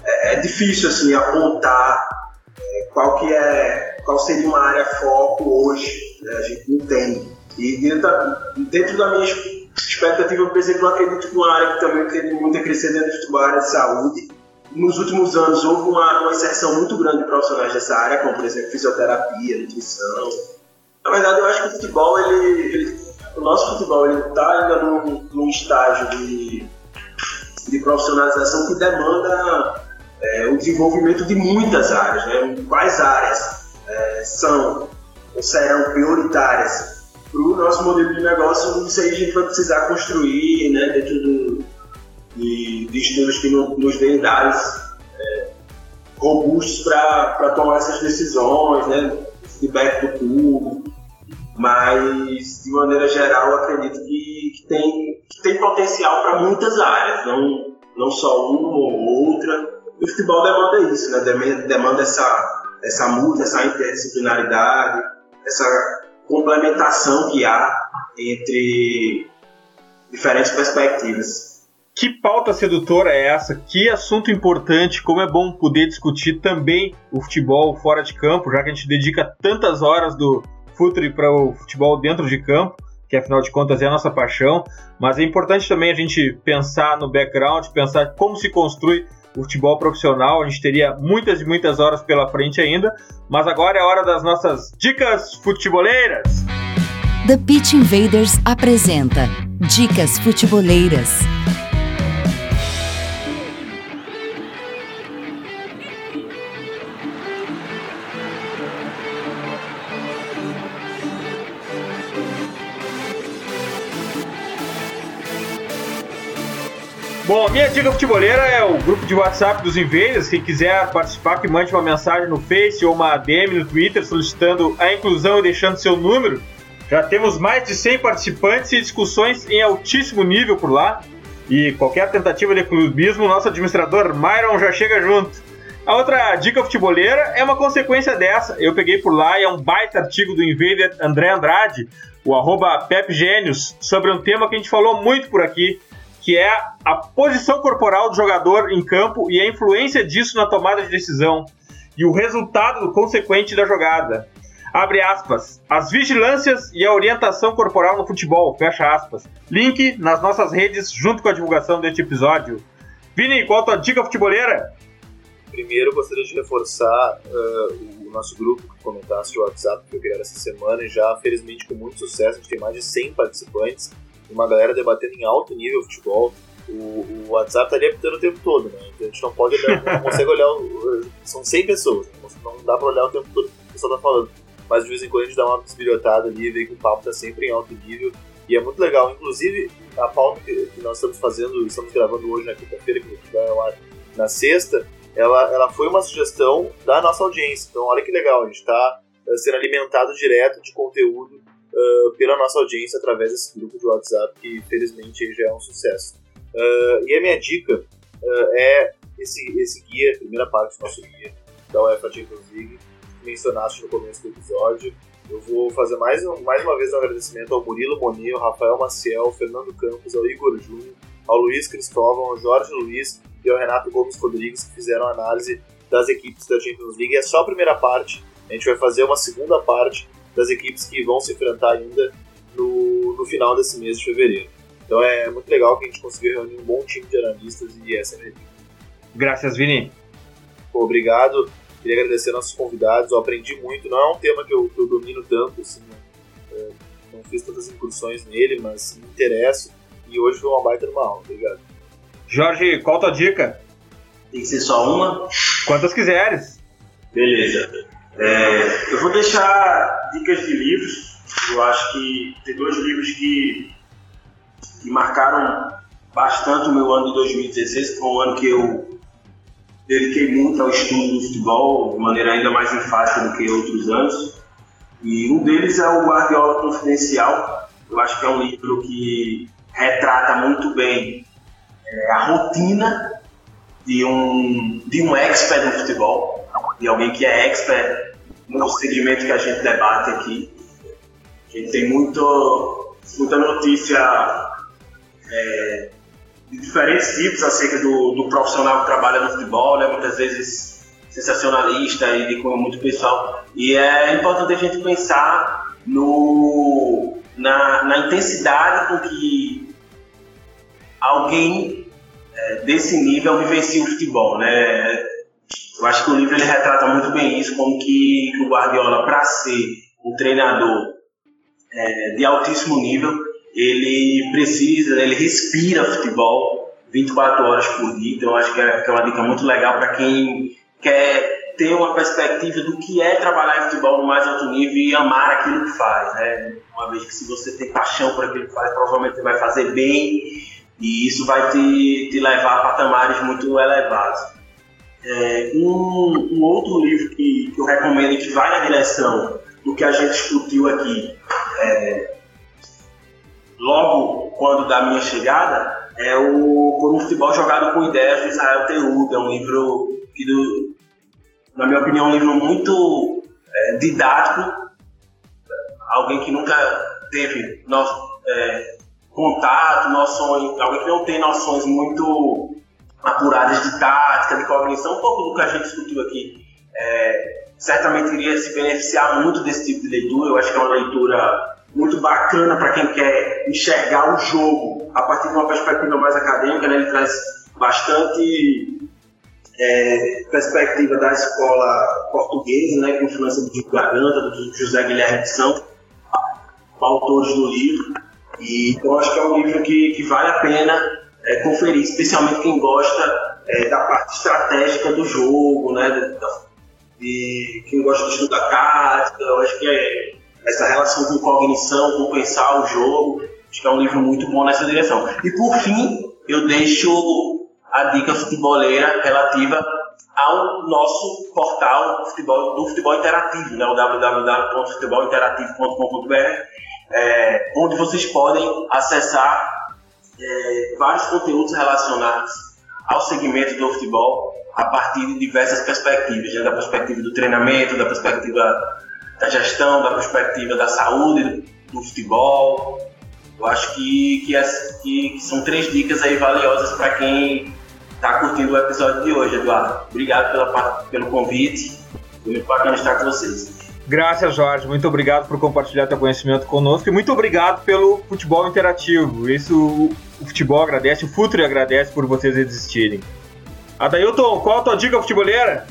é, é difícil assim apontar é, qual que é, qual seria uma área foco hoje. Né? A gente não tem. E dentro da, dentro da minha expectativa, eu pensei que eu acredito que uma área que também tem muito a crescer dentro do a área de saúde. Nos últimos anos houve uma, uma inserção muito grande de profissionais dessa área, como por exemplo fisioterapia, nutrição. Na verdade, eu acho que o futebol, ele, ele o nosso futebol, está ainda num, num estágio de, de profissionalização que demanda é, o desenvolvimento de muitas áreas. Né? Quais áreas é, são ou serão prioritárias para o nosso modelo de negócio, isso aí a gente vai precisar construir né, dentro do, de, de estudos que no, nos deem dados é, robustos para tomar essas decisões, né, feedback do público. Mas, de maneira geral, eu acredito que, que tem, que tem potencial para muitas áreas, não, não só uma ou outra. O futebol demanda isso, né? demanda essa, essa multa, essa interdisciplinaridade, essa complementação que há entre diferentes perspectivas. Que pauta sedutora é essa? Que assunto importante, como é bom poder discutir também o futebol fora de campo, já que a gente dedica tantas horas do futuri para o futebol dentro de campo, que afinal de contas é a nossa paixão, mas é importante também a gente pensar no background, pensar como se construi o futebol profissional. A gente teria muitas e muitas horas pela frente ainda, mas agora é hora das nossas dicas futeboleiras. The Pitch Invaders apresenta Dicas Futeboleiras. Bom, a minha dica futebolera é o grupo de WhatsApp dos Invaders. Quem quiser participar, que mande uma mensagem no Face ou uma DM no Twitter solicitando a inclusão e deixando seu número. Já temos mais de 100 participantes e discussões em altíssimo nível por lá. E qualquer tentativa de clubismo, nosso administrador Myron já chega junto. A outra dica futebolera é uma consequência dessa. Eu peguei por lá e é um baita artigo do Invader André Andrade, o arroba Pep Gênios, sobre um tema que a gente falou muito por aqui, que é a posição corporal do jogador em campo e a influência disso na tomada de decisão e o resultado consequente da jogada. Abre aspas. As vigilâncias e a orientação corporal no futebol. Fecha aspas. Link nas nossas redes junto com a divulgação deste episódio. Vini, qual a tua dica futebolera? Primeiro, gostaria de reforçar uh, o nosso grupo que comentaste o WhatsApp que eu criei essa semana e já, felizmente, com muito sucesso. A gente tem mais de 100 participantes, uma galera debatendo em alto nível futebol. O, o WhatsApp tá ali apitando o tempo todo, né? Então a gente não pode olhar, não consegue olhar. O, são 100 pessoas, não dá pra olhar o tempo todo o pessoal tá falando. Mas de vez em quando a gente dá uma desbilhotada ali vê que o papo tá sempre em alto nível. E é muito legal. Inclusive, a pauta que nós estamos fazendo, estamos gravando hoje na quinta-feira, que vai ao ar na sexta, ela, ela foi uma sugestão da nossa audiência. Então, olha que legal, a gente está uh, sendo alimentado direto de conteúdo uh, pela nossa audiência através desse grupo de WhatsApp, que felizmente já é um sucesso. Uh, e a minha dica é esse, esse guia, a primeira parte do nosso guia da UEFA Champions League, que mencionaste no começo do episódio. Eu vou fazer mais, mais uma vez um agradecimento ao Murilo Monet, ao Rafael Maciel, ao Fernando Campos, ao Igor Júnior, ao Luiz Cristóvão, ao Jorge Luiz e ao Renato Gomes Rodrigues, que fizeram a análise das equipes da Champions League. É só a primeira parte, a gente vai fazer uma segunda parte das equipes que vão se enfrentar ainda no, no final desse mês de fevereiro. Então é muito legal que a gente conseguiu reunir um bom time de analistas e essa é a minha dica. Graças, Vini. Obrigado. Queria agradecer nossos convidados. Eu aprendi muito. Não é um tema que eu, que eu domino tanto, assim, né? é, não fiz tantas incursões nele, mas me interesso. E hoje foi uma baita numa aula. Obrigado. Jorge, qual a tua dica? Tem que ser só uma? Quantas quiseres. Beleza. É, eu vou deixar dicas de livros. Eu acho que tem dois livros que, que marcaram bastante o meu ano de 2016, que foi um ano que eu dediquei muito ao estudo do futebol, de maneira ainda mais enfática do que outros anos. E um deles é o Guardiola Confidencial. Eu acho que é um livro que retrata muito bem é, a rotina de um, de um expert no futebol, de alguém que é expert no segmento que a gente debate aqui. A gente tem muito, muita notícia é, de diferentes tipos acerca do, do, profissional que trabalha no futebol, né? muitas vezes sensacionalista e de cunho muito pessoal. E é importante a gente pensar no, na, na intensidade com que alguém é, desse nível vivencia o futebol, né? Eu acho que o livro ele retrata muito bem isso, como que, que o Guardiola, para ser um treinador é, de altíssimo nível, ele precisa, ele respira futebol 24 horas por dia. Então, acho que é, que é uma dica muito legal para quem quer ter uma perspectiva do que é trabalhar em futebol no mais alto nível e amar aquilo que faz. Né? Uma vez que se você tem paixão por aquilo que faz, provavelmente você vai fazer bem e isso vai te, te levar a patamares muito elevados. É, um, um, outro livro que, que, eu recomendo que vai na direção do que a gente discutiu aqui é, logo quando da minha chegada é o Por um Futebol Jogado com Ideias de Israel Teruda, é um livro que, do, na minha opinião, é um livro muito é, didático, alguém que nunca teve nosso, é, contato, noções, alguém que não tem noções muito apuradas de tática, de cognição, um pouco do que a gente discutiu aqui, é, certamente iria se beneficiar muito desse tipo de leitura. Eu acho que é uma leitura muito bacana para quem quer enxergar o jogo a partir de uma perspectiva mais acadêmica. Né? Ele traz bastante é, perspectiva da escola portuguesa, né, com influência do Diego Garganta, do José Guilherme de São, autores do livro. E então acho que é um livro que, que vale a pena é, conferir, especialmente quem gosta é, da parte estratégica do jogo, né? De, quem gosta de estudar tática, eu acho que é essa relação com cognição, com pensar o jogo, acho que é um livro muito bom nessa direção. E por fim, eu deixo a dica futeboleira relativa ao nosso portal do futebol, do futebol interativo, né, o www.futebolinterativo.com.br, é, onde vocês podem acessar é, vários conteúdos relacionados ao segmento do futebol a partir de diversas perspectivas, né, da perspectiva do treinamento, da perspectiva da gestão, da perspectiva da saúde do futebol. Eu acho que, que, que são três dicas aí valiosas para quem está curtindo o episódio de hoje, Eduardo. Obrigado pela, pelo convite. Foi muito bacana estar com vocês. Graças, Jorge. Muito obrigado por compartilhar teu conhecimento conosco e muito obrigado pelo futebol interativo. Isso o futebol agradece, o Futre agradece por vocês existirem. Adailton, qual a tua dica futeboleira?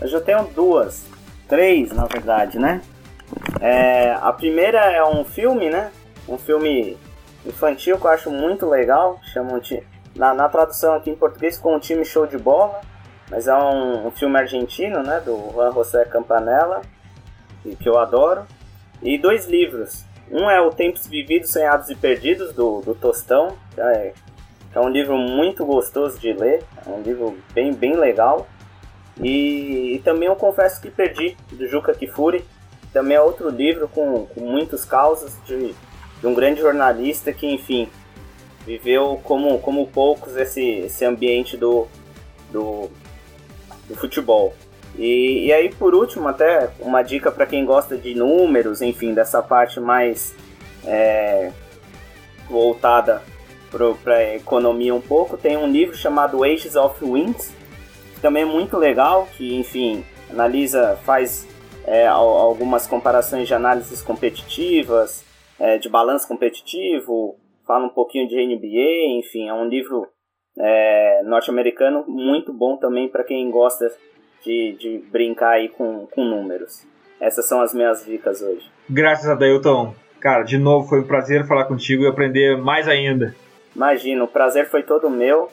Eu já tenho duas. Três, na verdade, né? É, a primeira é um filme, né? Um filme infantil que eu acho muito legal. Chamam de na, na tradução aqui em português com um time show de bola, mas é um, um filme argentino, né, do Juan José Campanella, que, eu adoro. E dois livros. Um é o Tempos Vividos, Sonhados e Perdidos, do, do Tostão, é, é um livro muito gostoso de ler, é um livro bem, bem legal. E, e também eu Confesso que Perdi, do Juca Kifuri, também é outro livro com, com muitos causos de, de um grande jornalista que, enfim, viveu como, como poucos esse, esse ambiente do, do, do futebol. E, e aí, por último, até uma dica para quem gosta de números, enfim, dessa parte mais é, voltada para economia um pouco, tem um livro chamado Ages of Wins, que também é muito legal, que, enfim, analisa, faz é, algumas comparações de análises competitivas, é, de balanço competitivo, fala um pouquinho de NBA, enfim, é um livro é, norte-americano muito bom também para quem gosta de, de brincar aí com, com números. Essas são as minhas dicas hoje. Graças a Deilton. Cara, de novo foi um prazer falar contigo e aprender mais ainda. Imagina, o prazer foi todo meu.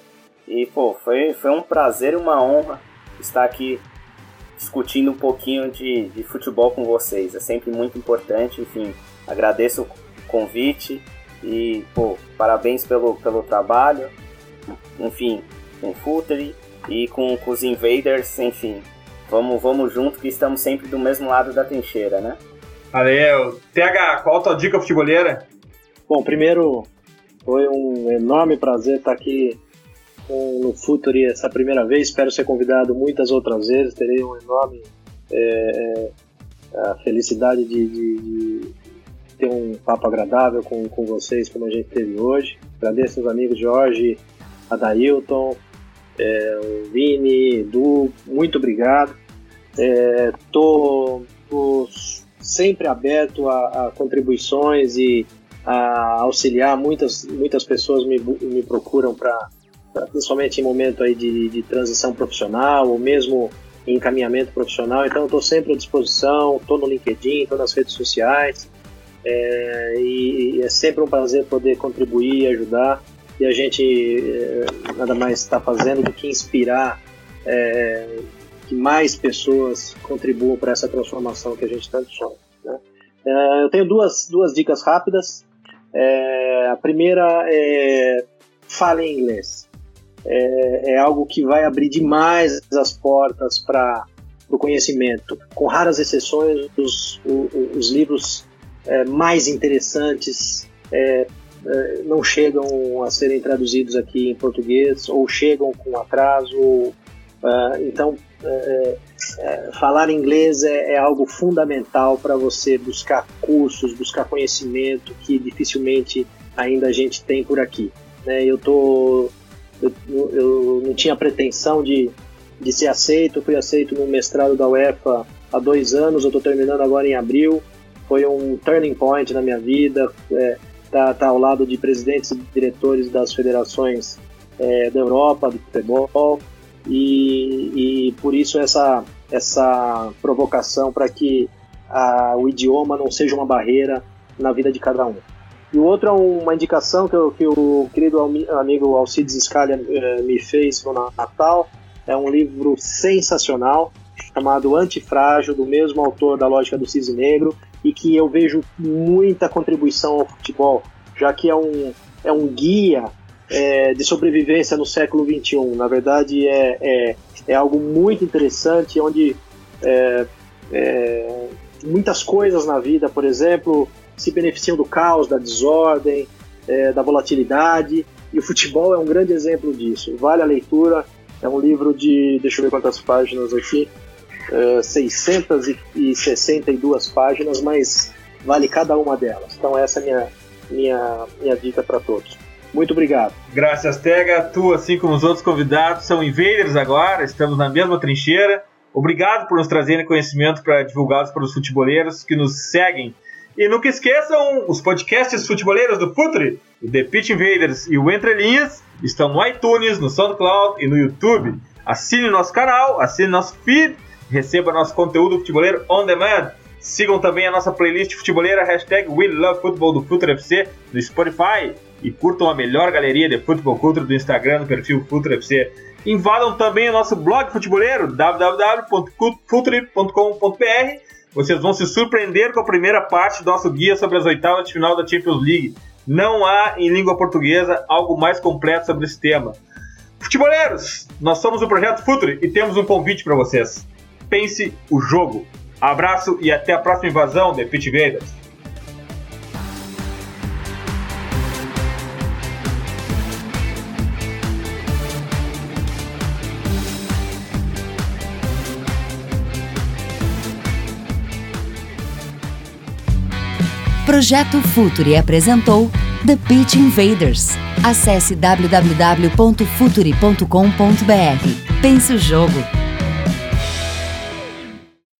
E, pô, foi, foi um prazer e uma honra estar aqui discutindo um pouquinho de, de futebol com vocês. É sempre muito importante, enfim, agradeço o convite e, pô, parabéns pelo, pelo trabalho. Enfim, com o Futuri e com, com, os Invaders, enfim. Vamos, vamos junto que estamos sempre do mesmo lado da trincheira, né? Valeu. TH, qual a tua dica futeboleira? Bom, primeiro, foi um enorme prazer estar aqui no Futuri essa primeira vez. Espero ser convidado muitas outras vezes. Terei um enorme é, é, a felicidade de, de, de ter um papo agradável com, com vocês, como a gente teve hoje. Agradeço aos amigos Jorge, Adailton, é, o Vini, Edu, muito obrigado. Estou é, sempre aberto a, a, contribuições e a auxiliar. Muitas, muitas pessoas me, me procuram para, principalmente em momento aí de, de transição profissional ou mesmo encaminhamento profissional. Então, estou sempre à disposição. Estou no LinkedIn, estou nas redes sociais. É, e, e, é sempre um prazer poder contribuir e ajudar. E a gente é, nada mais está fazendo do que inspirar é, que mais pessoas contribuam para essa transformação que a gente tanto sonha. Né? É, eu tenho duas, duas dicas rápidas. A primeira é fale inglês. É, algo que vai abrir demais as portas para o conhecimento. Com raras exceções, os, os, os livros mais interessantes não chegam a serem traduzidos aqui em português ou chegam com atraso. Uh, então, é, falar inglês é, é algo fundamental para você buscar cursos, buscar conhecimento que dificilmente ainda a gente tem por aqui. Né? Eu, tô, eu, eu não tinha pretensão de, de ser aceito, fui aceito no mestrado da UEFA há dois anos, eu estou terminando agora em abril foi um turning point na minha vida. É, tá, tá ao lado de presidentes e diretores das federações é, da Europa do futebol e, e por isso essa essa provocação para que a, o idioma não seja uma barreira na vida de cada um. E o outro é uma indicação que, eu, que o querido amigo Alcides Scalia eh, me fez no Natal. É um livro sensacional chamado Antifrágil, do mesmo autor da Lógica do Cisne Negro, e que eu vejo muita contribuição ao futebol, já que é um, é um guia é, de sobrevivência no século XXI. Na verdade, é, é, é algo muito interessante, onde é, é, muitas coisas na vida, por exemplo, se beneficiam do caos, da desordem, é, da volatilidade, e o futebol é um grande exemplo disso. Vale a leitura, é um livro de, deixa eu ver quantas páginas aqui, uh, 662 páginas, mas vale cada uma delas. Então essa é a minha, minha, minha dica para todos. Muito obrigado. Graças, Tega. Tu, assim como os outros convidados, são invaders agora, estamos na mesma trincheira. Obrigado por nos trazerem conhecimento para divulgados para os futeboleiros que nos seguem. E nunca esqueçam, os podcasts futeboleiros do Futre, o The Pitch Invaders e o Entre Linhas, estão no iTunes, no SoundCloud e no YouTube. Assine nosso canal, assine nosso feed, receba nosso conteúdo futeboleiro on demand. Sigam também a nossa playlist futeboleira, hashtag WeLoveFootball do Futre FC no Spotify e curtam a melhor galeria de futebol culture do Instagram no perfil FutureFC. Invadam também o nosso blog futeboleiro www.futre.com.br. Vocês vão se surpreender com a primeira parte do nosso guia sobre as oitavas de final da Champions League. Não há em língua portuguesa algo mais completo sobre esse tema. Futeboleiros, nós somos o Projeto Futre e temos um convite para vocês. Pense o jogo. Abraço e até a próxima invasão de Pit Invaders. Projeto Futuri apresentou The Pitch Invaders. Acesse www.futuri.com.br. Pense o jogo.